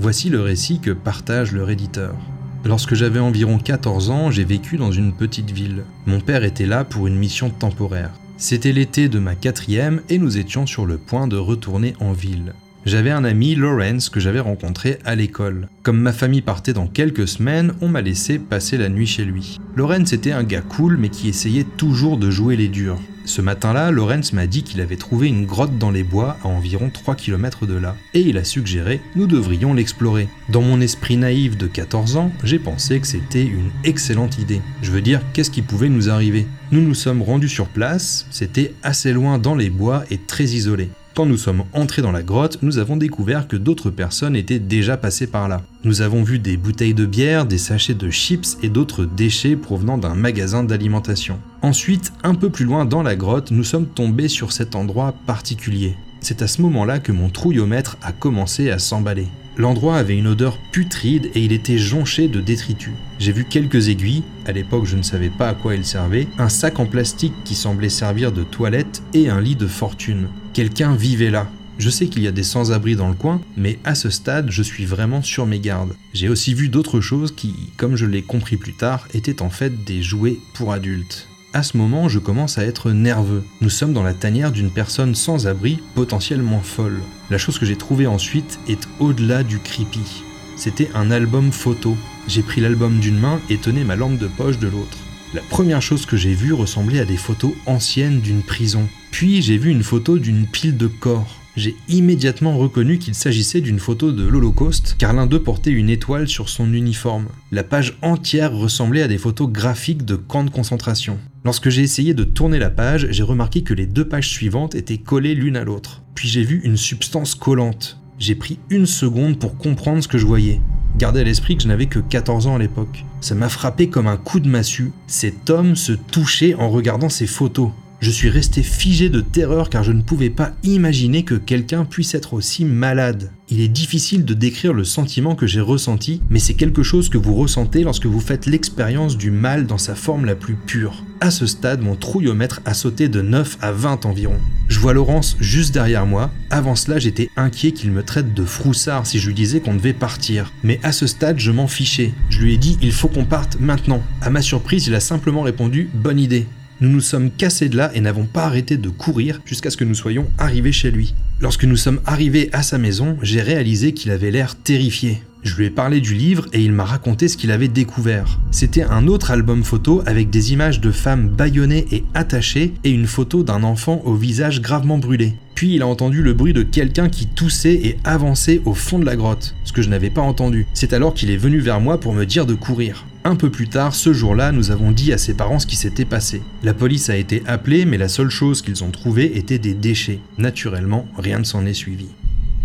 Speaker 2: Voici le récit que partage le réditeur. Lorsque j'avais environ 14 ans, j'ai vécu dans une petite ville. Mon père était là pour une mission temporaire. C'était l'été de ma quatrième et nous étions sur le point de retourner en ville. J'avais un ami, Lawrence, que j'avais rencontré à l'école. Comme ma famille partait dans quelques semaines, on m'a laissé passer la nuit chez lui. Lawrence était un gars cool, mais qui essayait toujours de jouer les durs. Ce matin-là, Lawrence m'a dit qu'il avait trouvé une grotte dans les bois à environ 3 km de là, et il a suggéré nous devrions l'explorer. Dans mon esprit naïf de 14 ans, j'ai pensé que c'était une excellente idée. Je veux dire, qu'est-ce qui pouvait nous arriver? Nous nous sommes rendus sur place, c'était assez loin dans les bois et très isolé. Quand nous sommes entrés dans la grotte, nous avons découvert que d'autres personnes étaient déjà passées par là. Nous avons vu des bouteilles de bière, des sachets de chips et d'autres déchets provenant d'un magasin d'alimentation. Ensuite, un peu plus loin dans la grotte, nous sommes tombés sur cet endroit particulier. C'est à ce moment-là que mon trouillomètre a commencé à s'emballer. L'endroit avait une odeur putride et il était jonché de détritus. J'ai vu quelques aiguilles, à l'époque je ne savais pas à quoi elles servaient, un sac en plastique qui semblait servir de toilette et un lit de fortune. Quelqu'un vivait là. Je sais qu'il y a des sans-abri dans le coin, mais à ce stade, je suis vraiment sur mes gardes. J'ai aussi vu d'autres choses qui, comme je l'ai compris plus tard, étaient en fait des jouets pour adultes. À ce moment, je commence à être nerveux. Nous sommes dans la tanière d'une personne sans abri, potentiellement folle. La chose que j'ai trouvée ensuite est au-delà du creepy. C'était un album photo. J'ai pris l'album d'une main et tenais ma lampe de poche de l'autre. La première chose que j'ai vue ressemblait à des photos anciennes d'une prison. Puis j'ai vu une photo d'une pile de corps. J'ai immédiatement reconnu qu'il s'agissait d'une photo de l'Holocauste, car l'un d'eux portait une étoile sur son uniforme. La page entière ressemblait à des photos graphiques de camps de concentration. Lorsque j'ai essayé de tourner la page, j'ai remarqué que les deux pages suivantes étaient collées l'une à l'autre. Puis j'ai vu une substance collante. J'ai pris une seconde pour comprendre ce que je voyais. Gardez à l'esprit que je n'avais que 14 ans à l'époque. Ça m'a frappé comme un coup de massue. Cet homme se touchait en regardant ces photos. Je suis resté figé de terreur car je ne pouvais pas imaginer que quelqu'un puisse être aussi malade. Il est difficile de décrire le sentiment que j'ai ressenti, mais c'est quelque chose que vous ressentez lorsque vous faites l'expérience du mal dans sa forme la plus pure. À ce stade, mon trouillomètre a sauté de 9 à 20 environ. Je vois Laurence juste derrière moi. Avant cela, j'étais inquiet qu'il me traite de froussard si je lui disais qu'on devait partir. Mais à ce stade, je m'en fichais. Je lui ai dit il faut qu'on parte maintenant. À ma surprise, il a simplement répondu bonne idée nous nous sommes cassés de là et n'avons pas arrêté de courir jusqu'à ce que nous soyons arrivés chez lui. Lorsque nous sommes arrivés à sa maison, j'ai réalisé qu'il avait l'air terrifié. Je lui ai parlé du livre et il m'a raconté ce qu'il avait découvert. C'était un autre album photo avec des images de femmes bâillonnées et attachées et une photo d'un enfant au visage gravement brûlé. Puis il a entendu le bruit de quelqu'un qui toussait et avançait au fond de la grotte, ce que je n'avais pas entendu. C'est alors qu'il est venu vers moi pour me dire de courir. Un peu plus tard, ce jour-là, nous avons dit à ses parents ce qui s'était passé. La police a été appelée, mais la seule chose qu'ils ont trouvée était des déchets. Naturellement, rien ne s'en est suivi.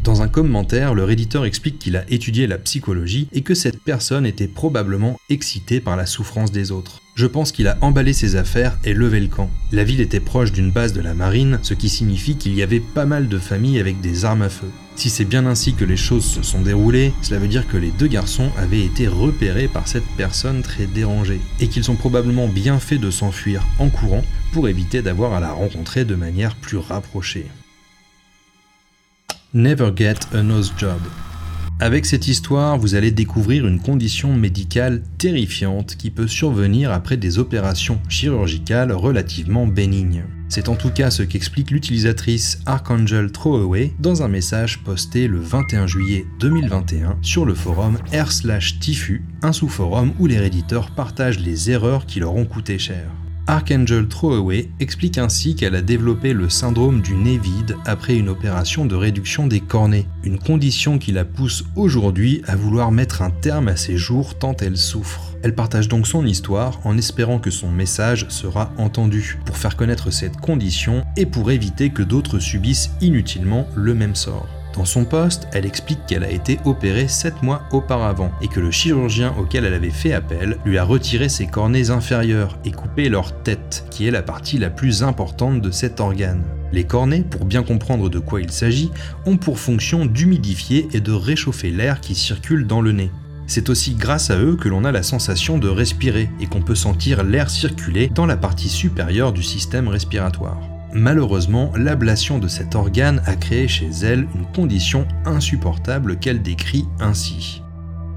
Speaker 2: Dans un commentaire, le réditeur explique qu'il a étudié la psychologie et que cette personne était probablement excitée par la souffrance des autres. Je pense qu'il a emballé ses affaires et levé le camp. La ville était proche d'une base de la marine, ce qui signifie qu'il y avait pas mal de familles avec des armes à feu. Si c'est bien ainsi que les choses se sont déroulées, cela veut dire que les deux garçons avaient été repérés par cette personne très dérangée, et qu'ils ont probablement bien fait de s'enfuir en courant pour éviter d'avoir à la rencontrer de manière plus rapprochée. Never Get a Nose Job. Avec cette histoire, vous allez découvrir une condition médicale terrifiante qui peut survenir après des opérations chirurgicales relativement bénignes. C'est en tout cas ce qu'explique l'utilisatrice Archangel Throwaway dans un message posté le 21 juillet 2021 sur le forum r/tifu, un sous-forum où les réditeurs partagent les erreurs qui leur ont coûté cher. Archangel Throwaway explique ainsi qu'elle a développé le syndrome du nez vide après une opération de réduction des cornets, une condition qui la pousse aujourd'hui à vouloir mettre un terme à ses jours tant elle souffre. Elle partage donc son histoire en espérant que son message sera entendu pour faire connaître cette condition et pour éviter que d'autres subissent inutilement le même sort. Dans son poste, elle explique qu'elle a été opérée 7 mois auparavant et que le chirurgien auquel elle avait fait appel lui a retiré ses cornets inférieurs et coupé leur tête, qui est la partie la plus importante de cet organe. Les cornets, pour bien comprendre de quoi il s'agit, ont pour fonction d'humidifier et de réchauffer l'air qui circule dans le nez. C'est aussi grâce à eux que l'on a la sensation de respirer et qu'on peut sentir l'air circuler dans la partie supérieure du système respiratoire. Malheureusement, l'ablation de cet organe a créé chez elle une condition insupportable qu'elle décrit ainsi.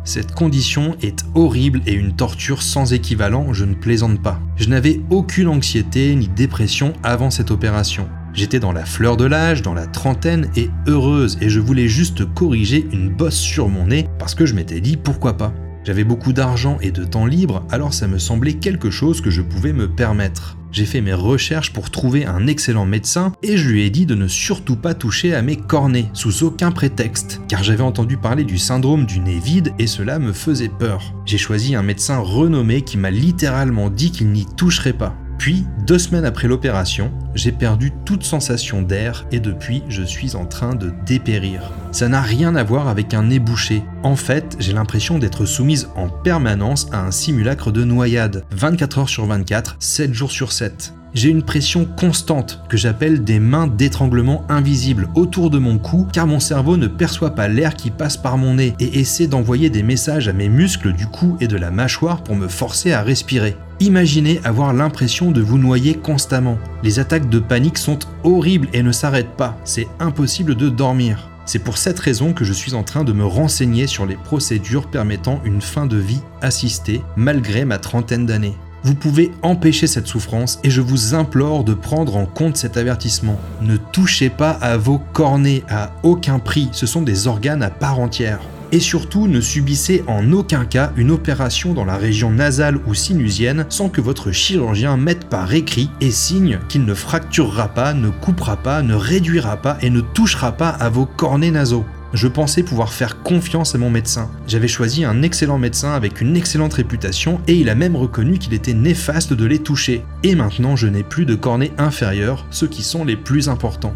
Speaker 2: Cette condition est horrible et une torture sans équivalent, je ne plaisante pas. Je n'avais aucune anxiété ni dépression avant cette opération. J'étais dans la fleur de l'âge, dans la trentaine et heureuse, et je voulais juste corriger une bosse sur mon nez parce que je m'étais dit pourquoi pas. J'avais beaucoup d'argent et de temps libre, alors ça me semblait quelque chose que je pouvais me permettre. J'ai fait mes recherches pour trouver un excellent médecin et je lui ai dit de ne surtout pas toucher à mes cornets, sous aucun prétexte, car j'avais entendu parler du syndrome du nez vide et cela me faisait peur. J'ai choisi un médecin renommé qui m'a littéralement dit qu'il n'y toucherait pas. Puis, deux semaines après l'opération, j'ai perdu toute sensation d'air et depuis, je suis en train de dépérir. Ça n'a rien à voir avec un nez bouché. En fait, j'ai l'impression d'être soumise en permanence à un simulacre de noyade, 24 heures sur 24, 7 jours sur 7. J'ai une pression constante que j'appelle des mains d'étranglement invisibles autour de mon cou car mon cerveau ne perçoit pas l'air qui passe par mon nez et essaie d'envoyer des messages à mes muscles du cou et de la mâchoire pour me forcer à respirer. Imaginez avoir l'impression de vous noyer constamment. Les attaques de panique sont horribles et ne s'arrêtent pas. C'est impossible de dormir. C'est pour cette raison que je suis en train de me renseigner sur les procédures permettant une fin de vie assistée malgré ma trentaine d'années. Vous pouvez empêcher cette souffrance et je vous implore de prendre en compte cet avertissement. Ne touchez pas à vos cornets à aucun prix, ce sont des organes à part entière et surtout ne subissez en aucun cas une opération dans la région nasale ou sinusienne sans que votre chirurgien mette par écrit et signe qu'il ne fracturera pas, ne coupera pas, ne réduira pas et ne touchera pas à vos cornets nasaux. Je pensais pouvoir faire confiance à mon médecin. J'avais choisi un excellent médecin avec une excellente réputation et il a même reconnu qu'il était néfaste de les toucher. Et maintenant je n'ai plus de cornets inférieurs, ceux qui sont les plus importants.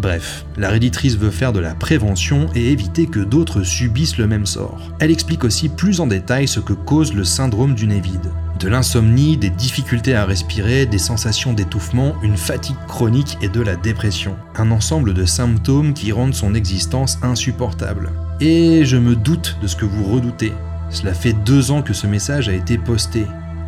Speaker 2: Bref, la réditrice veut faire de la prévention et éviter que d'autres subissent le même sort. Elle explique aussi plus en détail ce que cause le syndrome du nez vide. De l'insomnie, des difficultés à respirer, des sensations d'étouffement, une fatigue chronique et de la dépression. Un ensemble de symptômes qui rendent son existence insupportable. Et je me doute de ce que vous redoutez. Cela fait deux ans que ce message a été posté.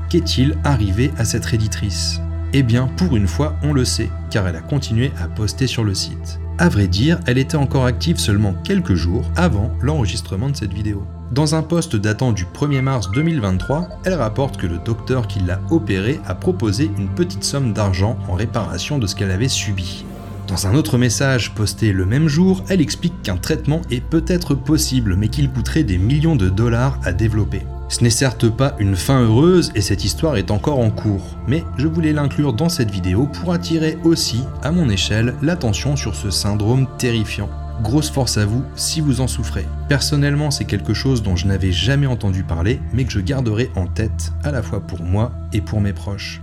Speaker 2: Qu'est-il arrivé à cette réditrice? Eh bien, pour une fois, on le sait, car elle a continué à poster sur le site. À vrai dire, elle était encore active seulement quelques jours avant l'enregistrement de cette vidéo. Dans un post datant du 1er mars 2023, elle rapporte que le docteur qui l'a opéré a proposé une petite somme d'argent en réparation de ce qu'elle avait subi. Dans un autre message posté le même jour, elle explique qu'un traitement est peut-être possible mais qu'il coûterait des millions de dollars à développer. Ce n'est certes pas une fin heureuse et cette histoire est encore en cours, mais je voulais l'inclure dans cette vidéo pour attirer aussi, à mon échelle, l'attention sur ce syndrome terrifiant. Grosse force à vous si vous en souffrez. Personnellement, c'est quelque chose dont je n'avais jamais entendu parler, mais que je garderai en tête à la fois pour moi et pour mes proches.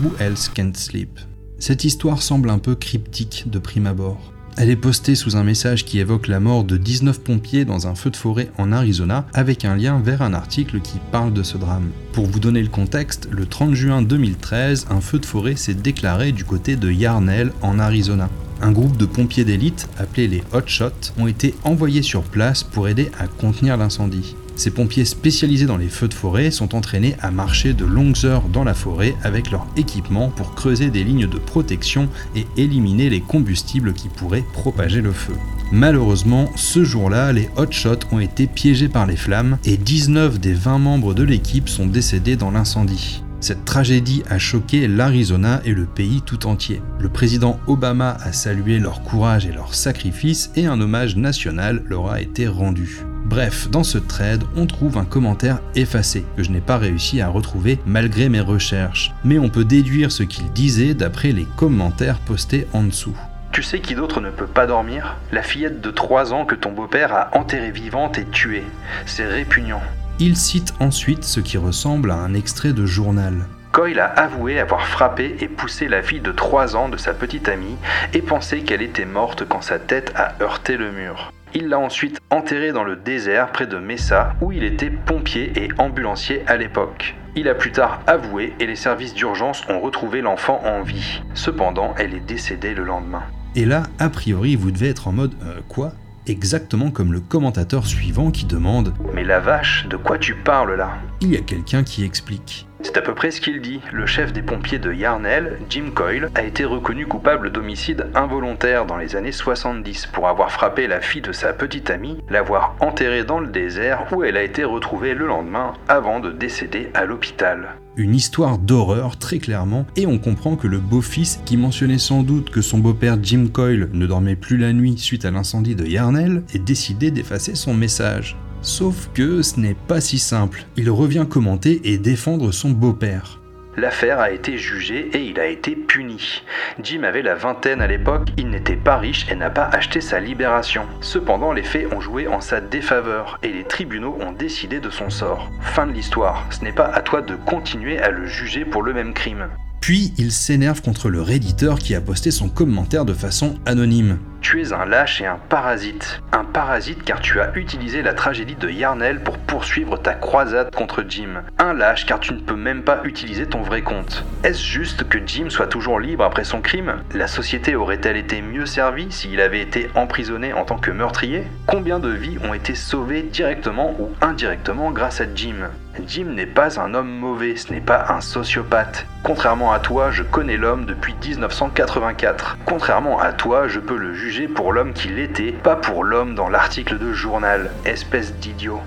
Speaker 2: Who else can't sleep? Cette histoire semble un peu cryptique de prime abord. Elle est postée sous un message qui évoque la mort de 19 pompiers dans un feu de forêt en Arizona, avec un lien vers un article qui parle de ce drame. Pour vous donner le contexte, le 30 juin 2013, un feu de forêt s'est déclaré du côté de Yarnell en Arizona. Un groupe de pompiers d'élite, appelés les Hot Shots, ont été envoyés sur place pour aider à contenir l'incendie. Ces pompiers spécialisés dans les feux de forêt sont entraînés à marcher de longues heures dans la forêt avec leur équipement pour creuser des lignes de protection et éliminer les combustibles qui pourraient propager le feu. Malheureusement, ce jour-là, les hotshots ont été piégés par les flammes et 19 des 20 membres de l'équipe sont décédés dans l'incendie. Cette tragédie a choqué l'Arizona et le pays tout entier. Le président Obama a salué leur courage et leur sacrifice et un hommage national leur a été rendu. Bref, dans ce thread, on trouve un commentaire effacé que je n'ai pas réussi à retrouver malgré mes recherches, mais on peut déduire ce qu'il disait d'après les commentaires postés en dessous.
Speaker 3: Tu sais qui d'autre ne peut pas dormir? La fillette de 3 ans que ton beau-père a enterrée vivante et tuée. C'est répugnant.
Speaker 2: Il cite ensuite ce qui ressemble à un extrait de journal.
Speaker 3: Coyle a avoué avoir frappé et poussé la fille de 3 ans de sa petite amie et pensé qu'elle était morte quand sa tête a heurté le mur. Il l'a ensuite enterré dans le désert près de Mesa, où il était pompier et ambulancier à l'époque. Il a plus tard avoué et les services d'urgence ont retrouvé l'enfant en vie. Cependant, elle est décédée le lendemain.
Speaker 2: Et là, a priori, vous devez être en mode euh, quoi? Exactement comme le commentateur suivant qui demande
Speaker 3: Mais la vache, de quoi tu parles là?
Speaker 2: Il y a quelqu'un qui explique.
Speaker 3: C'est à peu près ce qu'il dit. Le chef des pompiers de Yarnell, Jim Coyle, a été reconnu coupable d'homicide involontaire dans les années 70 pour avoir frappé la fille de sa petite amie, l'avoir enterrée dans le désert où elle a été retrouvée le lendemain avant de décéder à l'hôpital.
Speaker 2: Une histoire d'horreur très clairement, et on comprend que le beau-fils, qui mentionnait sans doute que son beau-père Jim Coyle ne dormait plus la nuit suite à l'incendie de Yarnell, est décidé d'effacer son message. Sauf que ce n'est pas si simple. Il revient commenter et défendre son beau-père.
Speaker 3: L'affaire a été jugée et il a été puni. Jim avait la vingtaine à l'époque, il n'était pas riche et n'a pas acheté sa libération. Cependant, les faits ont joué en sa défaveur et les tribunaux ont décidé de son sort. Fin de l'histoire. Ce n'est pas à toi de continuer à le juger pour le même crime.
Speaker 2: Puis il s'énerve contre le réditeur qui a posté son commentaire de façon anonyme.
Speaker 3: Tu es un lâche et un parasite. Un parasite car tu as utilisé la tragédie de Yarnell pour poursuivre ta croisade contre Jim. Un lâche car tu ne peux même pas utiliser ton vrai compte. Est-ce juste que Jim soit toujours libre après son crime? La société aurait-elle été mieux servie s'il avait été emprisonné en tant que meurtrier? Combien de vies ont été sauvées directement ou indirectement grâce à Jim? Jim n'est pas un homme mauvais, ce n'est pas un sociopathe. Contrairement à toi, je connais l'homme depuis 1984. Contrairement à toi, je peux le juger pour l'homme qu'il était, pas pour l'homme dans l'article de journal, espèce d'idiot.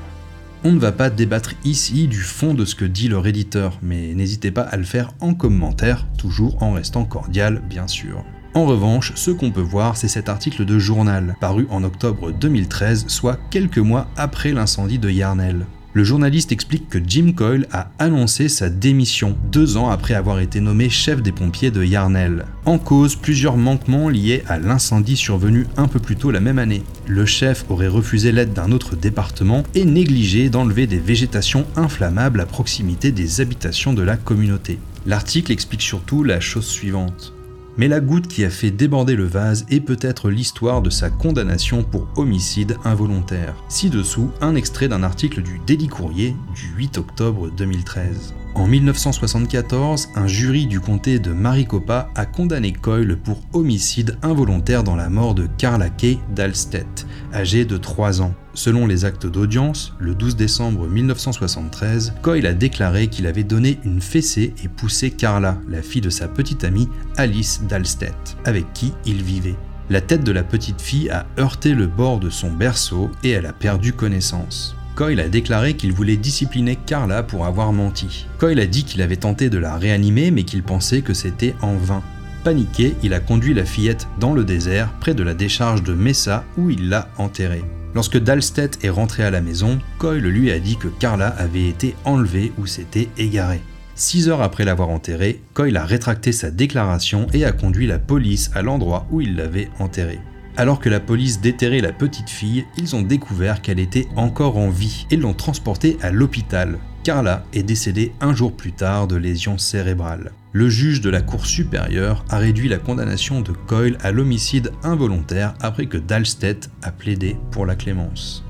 Speaker 2: On ne va pas débattre ici du fond de ce que dit leur éditeur, mais n'hésitez pas à le faire en commentaire, toujours en restant cordial bien sûr. En revanche, ce qu'on peut voir, c'est cet article de journal, paru en octobre 2013, soit quelques mois après l'incendie de Yarnell le journaliste explique que Jim Coyle a annoncé sa démission deux ans après avoir été nommé chef des pompiers de Yarnell. En cause, plusieurs manquements liés à l'incendie survenu un peu plus tôt la même année. Le chef aurait refusé l'aide d'un autre département et négligé d'enlever des végétations inflammables à proximité des habitations de la communauté. L'article explique surtout la chose suivante. Mais la goutte qui a fait déborder le vase est peut-être l'histoire de sa condamnation pour homicide involontaire. Ci-dessous, un extrait d'un article du Daily Courrier du 8 octobre 2013. En 1974, un jury du comté de Maricopa a condamné Coyle pour homicide involontaire dans la mort de Carla Kay d'Alstedt, âgée de 3 ans. Selon les actes d'audience, le 12 décembre 1973, Coyle a déclaré qu'il avait donné une fessée et poussé Carla, la fille de sa petite amie Alice d'Alstedt, avec qui il vivait. La tête de la petite fille a heurté le bord de son berceau et elle a perdu connaissance. Coyle a déclaré qu'il voulait discipliner Carla pour avoir menti. Coyle a dit qu'il avait tenté de la réanimer mais qu'il pensait que c'était en vain. Paniqué, il a conduit la fillette dans le désert près de la décharge de Mesa où il l'a enterrée. Lorsque Dalstedt est rentré à la maison, Coyle lui a dit que Carla avait été enlevée ou s'était égarée. Six heures après l'avoir enterrée, Coyle a rétracté sa déclaration et a conduit la police à l'endroit où il l'avait enterrée. Alors que la police déterrait la petite fille, ils ont découvert qu'elle était encore en vie et l'ont transportée à l'hôpital. Carla est décédée un jour plus tard de lésions cérébrales. Le juge de la Cour supérieure a réduit la condamnation de Coyle à l'homicide involontaire après que Dalstedt a plaidé pour la clémence.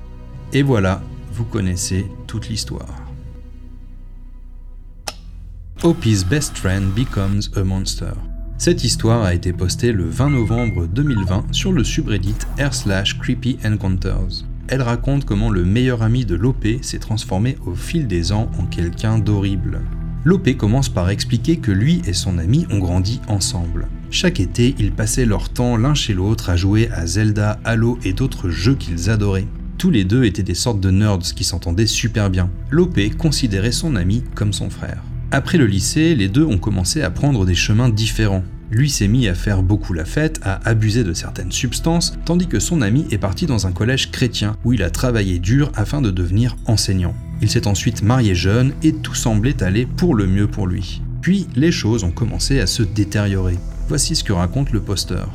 Speaker 2: Et voilà, vous connaissez toute l'histoire. Opie's best friend becomes a monster. Cette histoire a été postée le 20 novembre 2020 sur le subreddit r slash creepy encounters. Elle raconte comment le meilleur ami de Lopé s'est transformé au fil des ans en quelqu'un d'horrible. Lopé commence par expliquer que lui et son ami ont grandi ensemble. Chaque été, ils passaient leur temps l'un chez l'autre à jouer à Zelda, Halo et d'autres jeux qu'ils adoraient. Tous les deux étaient des sortes de nerds qui s'entendaient super bien. Lopé considérait son ami comme son frère. Après le lycée, les deux ont commencé à prendre des chemins différents. Lui s'est mis à faire beaucoup la fête, à abuser de certaines substances, tandis que son ami est parti dans un collège chrétien où il a travaillé dur afin de devenir enseignant. Il s'est ensuite marié jeune et tout semblait aller pour le mieux pour lui. Puis les choses ont commencé à se détériorer. Voici ce que raconte le posteur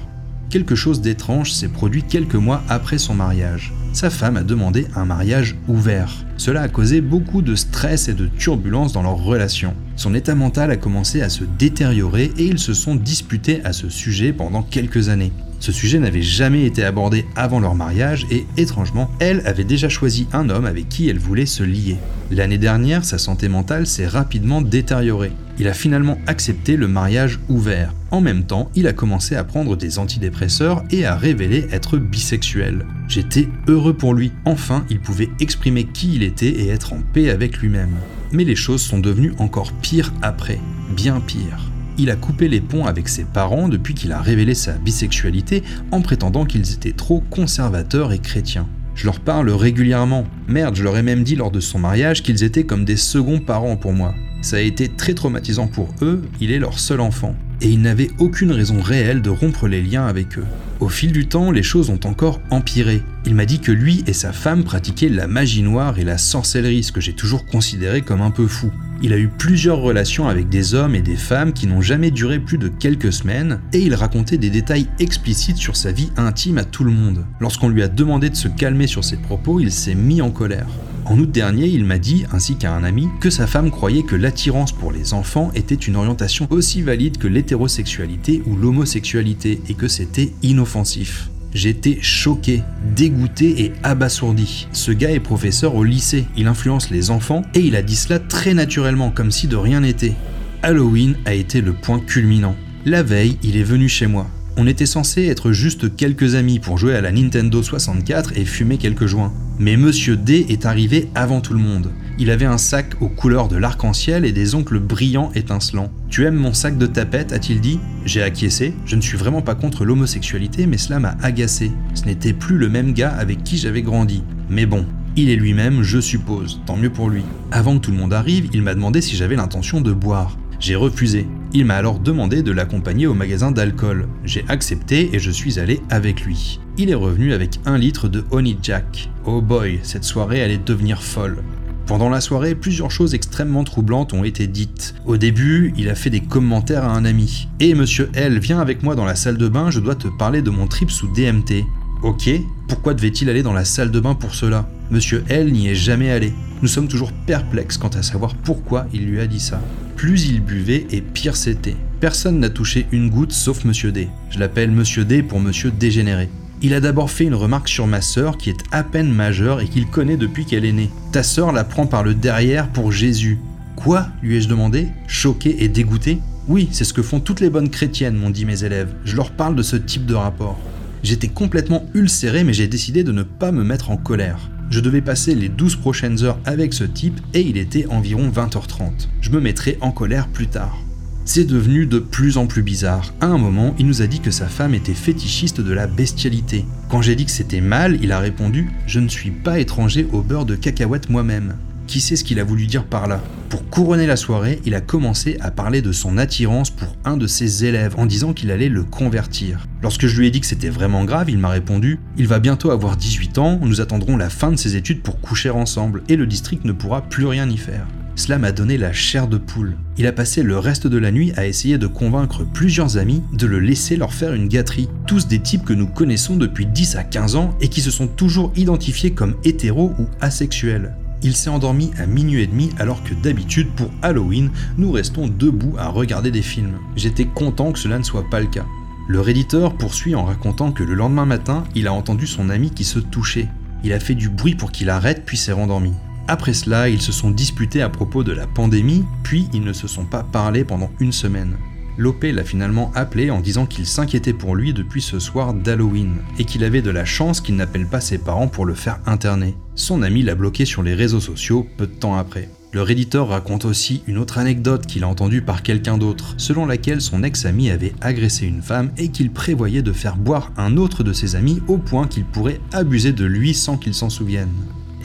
Speaker 2: quelque chose d'étrange s'est produit quelques mois après son mariage. Sa femme a demandé un mariage ouvert. Cela a causé beaucoup de stress et de turbulences dans leur relation. Son état mental a commencé à se détériorer et ils se sont disputés à ce sujet pendant quelques années. Ce sujet n'avait jamais été abordé avant leur mariage et étrangement, elle avait déjà choisi un homme avec qui elle voulait se lier. L'année dernière, sa santé mentale s'est rapidement détériorée. Il a finalement accepté le mariage ouvert. En même temps, il a commencé à prendre des antidépresseurs et à révéler être bisexuel. J'étais heureux pour lui. Enfin, il pouvait exprimer qui il était et être en paix avec lui-même. Mais les choses sont devenues encore pires après. Bien pires il a coupé les ponts avec ses parents depuis qu'il a révélé sa bisexualité en prétendant qu'ils étaient trop conservateurs et chrétiens. Je leur parle régulièrement. Merde, je leur ai même dit lors de son mariage qu'ils étaient comme des seconds parents pour moi. Ça a été très traumatisant pour eux, il est leur seul enfant et il n'avait aucune raison réelle de rompre les liens avec eux. Au fil du temps, les choses ont encore empiré. Il m'a dit que lui et sa femme pratiquaient la magie noire et la sorcellerie, ce que j'ai toujours considéré comme un peu fou. Il a eu plusieurs relations avec des hommes et des femmes qui n'ont jamais duré plus de quelques semaines, et il racontait des détails explicites sur sa vie intime à tout le monde. Lorsqu'on lui a demandé de se calmer sur ses propos, il s'est mis en colère. En août dernier, il m'a dit, ainsi qu'à un ami, que sa femme croyait que l'attirance pour les enfants était une orientation aussi valide que l'hétérosexualité ou l'homosexualité et que c'était inoffensif. J'étais choqué, dégoûté et abasourdi. Ce gars est professeur au lycée, il influence les enfants et il a dit cela très naturellement, comme si de rien n'était. Halloween a été le point culminant. La veille, il est venu chez moi. On était censé être juste quelques amis pour jouer à la Nintendo 64 et fumer quelques joints. Mais Monsieur D est arrivé avant tout le monde. Il avait un sac aux couleurs de l'arc-en-ciel et des ongles brillants étincelants. Tu aimes mon sac de tapette? a-t-il dit J'ai acquiescé. Je ne suis vraiment pas contre l'homosexualité, mais cela m'a agacé. Ce n'était plus le même gars avec qui j'avais grandi. Mais bon, il est lui-même, je suppose. Tant mieux pour lui. Avant que tout le monde arrive, il m'a demandé si j'avais l'intention de boire. J'ai refusé. Il m'a alors demandé de l'accompagner au magasin d'alcool. J'ai accepté et je suis allé avec lui. Il est revenu avec un litre de Honey Jack. Oh boy, cette soirée allait devenir folle. Pendant la soirée, plusieurs choses extrêmement troublantes ont été dites. Au début, il a fait des commentaires à un ami. Et monsieur L, viens avec moi dans la salle de bain, je dois te parler de mon trip sous DMT. Ok, pourquoi devait-il aller dans la salle de bain pour cela? Monsieur L n'y est jamais allé. Nous sommes toujours perplexes quant à savoir pourquoi il lui a dit ça. Plus il buvait et pire c'était. Personne n'a touché une goutte sauf Monsieur D. Je l'appelle Monsieur D pour Monsieur Dégénéré. Il a d'abord fait une remarque sur ma sœur qui est à peine majeure et qu'il connaît depuis qu'elle est née. Ta sœur la prend par le derrière pour Jésus. Quoi? lui ai-je demandé, choqué et dégoûté. Oui, c'est ce que font toutes les bonnes chrétiennes, m'ont dit mes élèves. Je leur parle de ce type de rapport. J'étais complètement ulcéré, mais j'ai décidé de ne pas me mettre en colère. Je devais passer les 12 prochaines heures avec ce type et il était environ 20h30. Je me mettrai en colère plus tard. C'est devenu de plus en plus bizarre. À un moment, il nous a dit que sa femme était fétichiste de la bestialité. Quand j'ai dit que c'était mal, il a répondu Je ne suis pas étranger au beurre de cacahuète moi-même. Qui sait ce qu'il a voulu dire par là Pour couronner la soirée, il a commencé à parler de son attirance pour un de ses élèves en disant qu'il allait le convertir. Lorsque je lui ai dit que c'était vraiment grave, il m'a répondu Il va bientôt avoir 18 ans, nous attendrons la fin de ses études pour coucher ensemble et le district ne pourra plus rien y faire. Cela m'a donné la chair de poule. Il a passé le reste de la nuit à essayer de convaincre plusieurs amis de le laisser leur faire une gâterie. Tous des types que nous connaissons depuis 10 à 15 ans et qui se sont toujours identifiés comme hétéros ou asexuels. Il s'est endormi à minuit et demi alors que d'habitude pour Halloween, nous restons debout à regarder des films. J'étais content que cela ne soit pas le cas. Le réditeur poursuit en racontant que le lendemain matin, il a entendu son ami qui se touchait. Il a fait du bruit pour qu'il arrête puis s'est rendormi. Après cela, ils se sont disputés à propos de la pandémie, puis ils ne se sont pas parlé pendant une semaine. Lopé l'a finalement appelé en disant qu'il s'inquiétait pour lui depuis ce soir d'Halloween et qu'il avait de la chance qu'il n'appelle pas ses parents pour le faire interner. Son ami l'a bloqué sur les réseaux sociaux peu de temps après. Le réditeur raconte aussi une autre anecdote qu'il a entendue par quelqu'un d'autre, selon laquelle son ex-ami avait agressé une femme et qu'il prévoyait de faire boire un autre de ses amis au point qu'il pourrait abuser de lui sans qu'il s'en souvienne.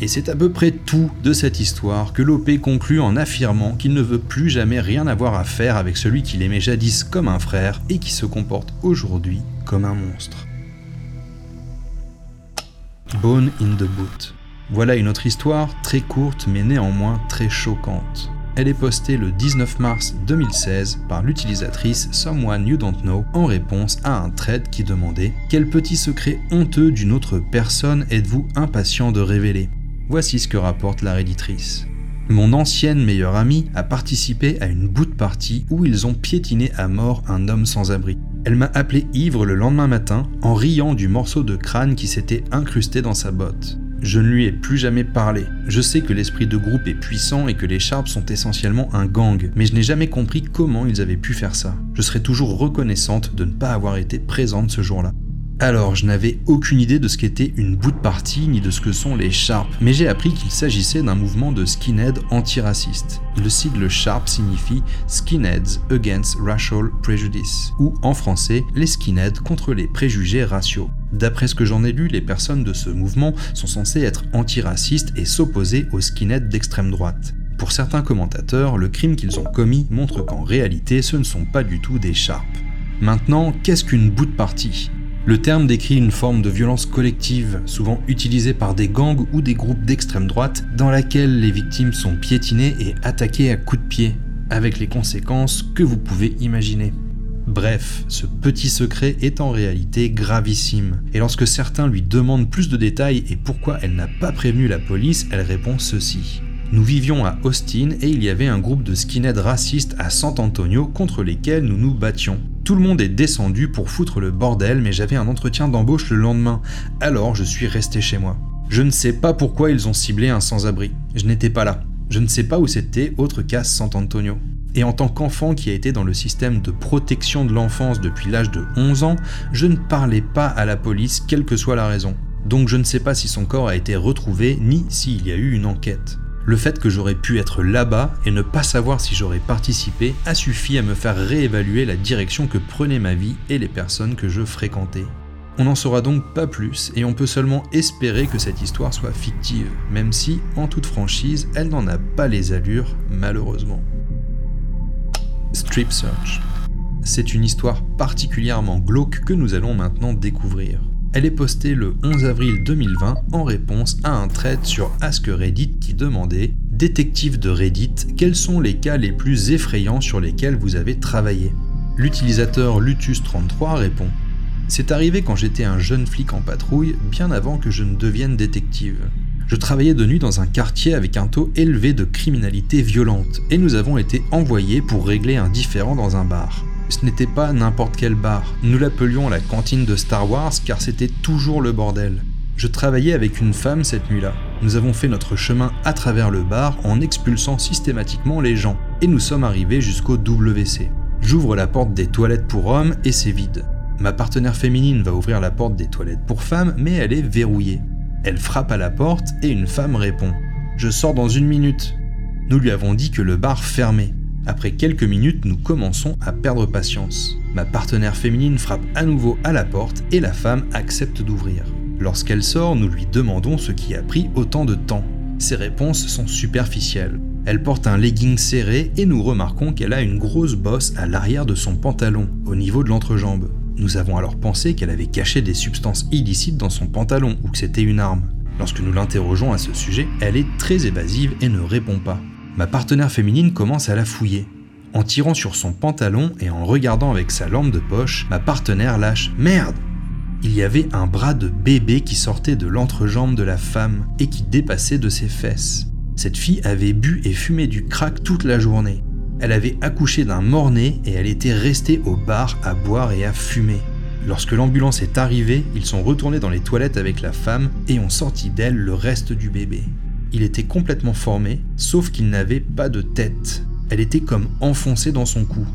Speaker 2: Et c'est à peu près tout de cette histoire que Lopé conclut en affirmant qu'il ne veut plus jamais rien avoir à faire avec celui qu'il aimait jadis comme un frère et qui se comporte aujourd'hui comme un monstre. Bone in the Boot. Voilà une autre histoire très courte mais néanmoins très choquante. Elle est postée le 19 mars 2016 par l'utilisatrice Someone You Don't Know en réponse à un thread qui demandait Quel petit secret honteux d'une autre personne êtes-vous impatient de révéler? Voici ce que rapporte la réditrice. Mon ancienne meilleure amie a participé à une bout de partie où ils ont piétiné à mort un homme sans abri. Elle m'a appelé ivre le lendemain matin en riant du morceau de crâne qui s'était incrusté dans sa botte. Je ne lui ai plus jamais parlé. Je sais que l'esprit de groupe est puissant et que les Sharps sont essentiellement un gang, mais je n'ai jamais compris comment ils avaient pu faire ça. Je serai toujours reconnaissante de ne pas avoir été présente ce jour-là. Alors, je n'avais aucune idée de ce qu'était une bout de partie ni de ce que sont les Sharp, mais j'ai appris qu'il s'agissait d'un mouvement de skinhead antiraciste. Le sigle Sharp signifie Skinheads Against Racial Prejudice, ou en français, les skinheads contre les préjugés raciaux. D'après ce que j'en ai lu, les personnes de ce mouvement sont censées être antiracistes et s'opposer aux skinheads d'extrême droite. Pour certains commentateurs, le crime qu'ils ont commis montre qu'en réalité ce ne sont pas du tout des Sharps. Maintenant, qu'est-ce qu'une bout de partie Le terme décrit une forme de violence collective, souvent utilisée par des gangs ou des groupes d'extrême droite, dans laquelle les victimes sont piétinées et attaquées à coups de pied, avec les conséquences que vous pouvez imaginer. Bref, ce petit secret est en réalité gravissime, et lorsque certains lui demandent plus de détails et pourquoi elle n'a pas prévenu la police, elle répond ceci. Nous vivions à Austin et il y avait un groupe de skinheads racistes à San Antonio contre lesquels nous nous battions. Tout le monde est descendu pour foutre le bordel, mais j'avais un entretien d'embauche le lendemain, alors je suis resté chez moi. Je ne sais pas pourquoi ils ont ciblé un sans-abri. Je n'étais pas là. Je ne sais pas où c'était autre qu'à San Antonio. Et en tant qu'enfant qui a été dans le système de protection de l'enfance depuis l'âge de 11 ans, je ne parlais pas à la police quelle que soit la raison. Donc je ne sais pas si son corps a été retrouvé ni s'il y a eu une enquête. Le fait que j'aurais pu être là-bas et ne pas savoir si j'aurais participé a suffi à me faire réévaluer la direction que prenait ma vie et les personnes que je fréquentais. On n'en saura donc pas plus et on peut seulement espérer que cette histoire soit fictive, même si, en toute franchise, elle n'en a pas les allures, malheureusement. Strip Search. C'est une histoire particulièrement glauque que nous allons maintenant découvrir. Elle est postée le 11 avril 2020 en réponse à un thread sur Ask Reddit qui demandait Détective de Reddit, quels sont les cas les plus effrayants sur lesquels vous avez travaillé? L'utilisateur Lutus33 répond C'est arrivé quand j'étais un jeune flic en patrouille, bien avant que je ne devienne détective. Je travaillais de nuit dans un quartier avec un taux élevé de criminalité violente et nous avons été envoyés pour régler un différend dans un bar. Ce n'était pas n'importe quel bar, nous l'appelions la cantine de Star Wars car c'était toujours le bordel. Je travaillais avec une femme cette nuit-là. Nous avons fait notre chemin à travers le bar en expulsant systématiquement les gens et nous sommes arrivés jusqu'au WC. J'ouvre la porte des toilettes pour hommes et c'est vide. Ma partenaire féminine va ouvrir la porte des toilettes pour femmes mais elle est verrouillée. Elle frappe à la porte et une femme répond ⁇ Je sors dans une minute ⁇ Nous lui avons dit que le bar fermait. Après quelques minutes, nous commençons à perdre patience. Ma partenaire féminine frappe à nouveau à la porte et la femme accepte d'ouvrir. Lorsqu'elle sort, nous lui demandons ce qui a pris autant de temps. Ses réponses sont superficielles. Elle porte un legging serré et nous remarquons qu'elle a une grosse bosse à l'arrière de son pantalon, au niveau de l'entrejambe. Nous avons alors pensé qu'elle avait caché des substances illicites dans son pantalon ou que c'était une arme. Lorsque nous l'interrogeons à ce sujet, elle est très évasive et ne répond pas. Ma partenaire féminine commence à la fouiller. En tirant sur son pantalon et en regardant avec sa lampe de poche, ma partenaire lâche Merde Il y avait un bras de bébé qui sortait de l'entrejambe de la femme et qui dépassait de ses fesses. Cette fille avait bu et fumé du crack toute la journée. Elle avait accouché d'un mort-né et elle était restée au bar à boire et à fumer. Lorsque l'ambulance est arrivée, ils sont retournés dans les toilettes avec la femme et ont sorti d'elle le reste du bébé. Il était complètement formé, sauf qu'il n'avait pas de tête. Elle était comme enfoncée dans son cou.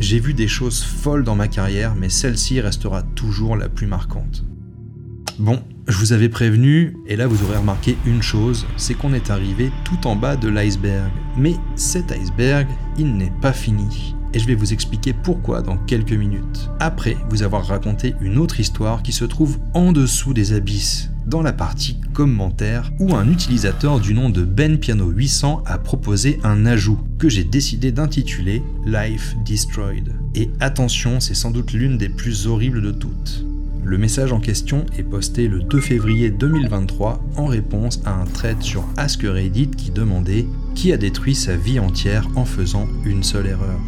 Speaker 2: J'ai vu des choses folles dans ma carrière, mais celle-ci restera toujours la plus marquante. Bon, je vous avais prévenu, et là vous aurez remarqué une chose, c'est qu'on est arrivé tout en bas de l'iceberg. Mais cet iceberg, il n'est pas fini. Et je vais vous expliquer pourquoi dans quelques minutes. Après vous avoir raconté une autre histoire qui se trouve en dessous des abysses, dans la partie commentaires, où un utilisateur du nom de Ben Piano 800 a proposé un ajout que j'ai décidé d'intituler Life Destroyed. Et attention, c'est sans doute l'une des plus horribles de toutes. Le message en question est posté le 2 février 2023 en réponse à un thread sur Ask Reddit qui demandait qui a détruit sa vie entière en faisant une seule erreur?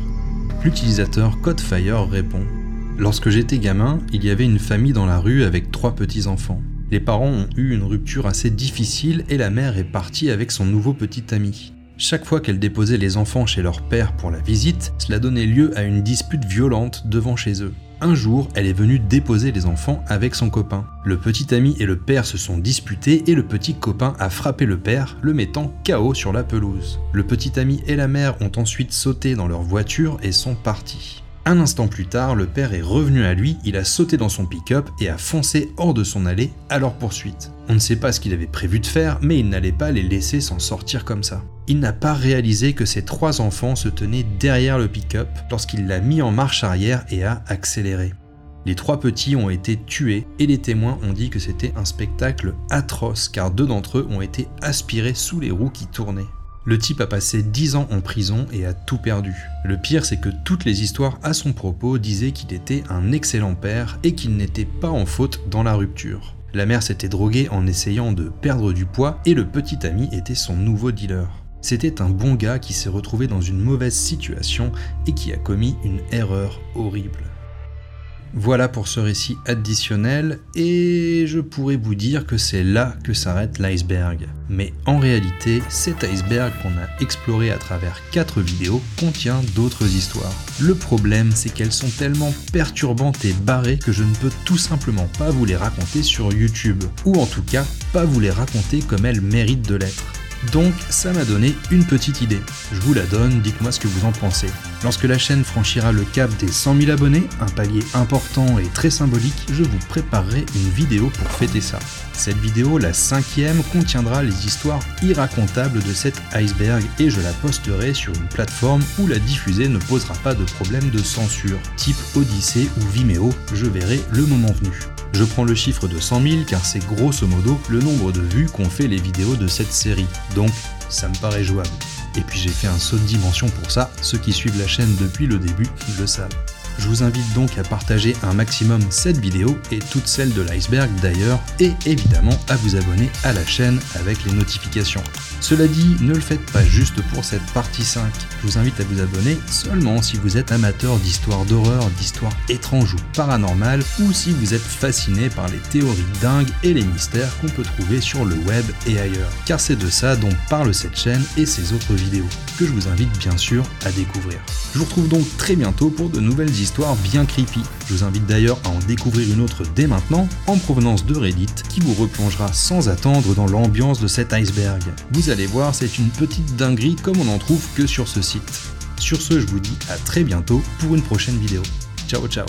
Speaker 2: L'utilisateur Codefire répond Lorsque j'étais gamin, il y avait une famille dans la rue avec trois petits-enfants. Les parents ont eu une rupture assez difficile et la mère est partie avec son nouveau petit ami. Chaque fois qu'elle déposait les enfants chez leur père pour la visite, cela donnait lieu à une dispute violente devant chez eux. Un jour, elle est venue déposer les enfants avec son copain. Le petit ami et le père se sont disputés et le petit copain a frappé le père, le mettant KO sur la pelouse. Le petit ami et la mère ont ensuite sauté dans leur voiture et sont partis. Un instant plus tard, le père est revenu à lui, il a sauté dans son pick-up et a foncé hors de son allée à leur poursuite. On ne sait pas ce qu'il avait prévu de faire, mais il n'allait pas les laisser s'en sortir comme ça il n'a pas réalisé que ses trois enfants se tenaient derrière le pick-up lorsqu'il l'a mis en marche arrière et a accéléré. Les trois petits ont été tués et les témoins ont dit que c'était un spectacle atroce car deux d'entre eux ont été aspirés sous les roues qui tournaient. Le type a passé 10 ans en prison et a tout perdu. Le pire, c'est que toutes les histoires à son propos disaient qu'il était un excellent père et qu'il n'était pas en faute dans la rupture. La mère s'était droguée en essayant de perdre du poids et le petit ami était son nouveau dealer. C'était un bon gars qui s'est retrouvé dans une mauvaise situation et qui a commis une erreur horrible. Voilà pour ce récit additionnel, et je pourrais vous dire que c'est là que s'arrête l'iceberg. Mais en réalité, cet iceberg qu'on a exploré à travers 4 vidéos contient d'autres histoires. Le problème, c'est qu'elles sont tellement perturbantes et barrées que je ne peux tout simplement pas vous les raconter sur YouTube, ou en tout cas pas vous les raconter comme elles méritent de l'être. Donc ça m'a donné une petite idée. Je vous la donne, dites-moi ce que vous en pensez. Lorsque la chaîne franchira le cap des 100 000 abonnés, un palier important et très symbolique, je vous préparerai une vidéo pour fêter ça. Cette vidéo, la cinquième, contiendra les histoires irracontables de cet iceberg et je la posterai sur une plateforme où la diffuser ne posera pas de problème de censure, type Odyssée ou Vimeo, je verrai le moment venu. Je prends le chiffre de 100 000 car c'est grosso modo le nombre de vues qu'ont fait les vidéos de cette série, donc ça me paraît jouable. Et puis j'ai fait un saut de dimension pour ça, ceux qui suivent la chaîne depuis le début le savent. Je vous invite donc à partager un maximum cette vidéo et toutes celles de l'iceberg d'ailleurs, et évidemment à vous abonner à la chaîne avec les notifications. Cela dit, ne le faites pas juste pour cette partie 5. Je vous invite à vous abonner seulement si vous êtes amateur d'histoires d'horreur, d'histoires étranges ou paranormales, ou si vous êtes fasciné par les théories dingues et les mystères qu'on peut trouver sur le web et ailleurs. Car c'est de ça dont parle cette chaîne et ses autres vidéos, que je vous invite bien sûr à découvrir. Je vous retrouve donc très bientôt pour de nouvelles histoires bien creepy. Je vous invite d'ailleurs à en découvrir une autre dès maintenant, en provenance de Reddit, qui vous replongera sans attendre dans l'ambiance de cet iceberg. Vous allez voir, c'est une petite dinguerie comme on n'en trouve que sur ce site. Sur ce, je vous dis à très bientôt pour une prochaine vidéo. Ciao ciao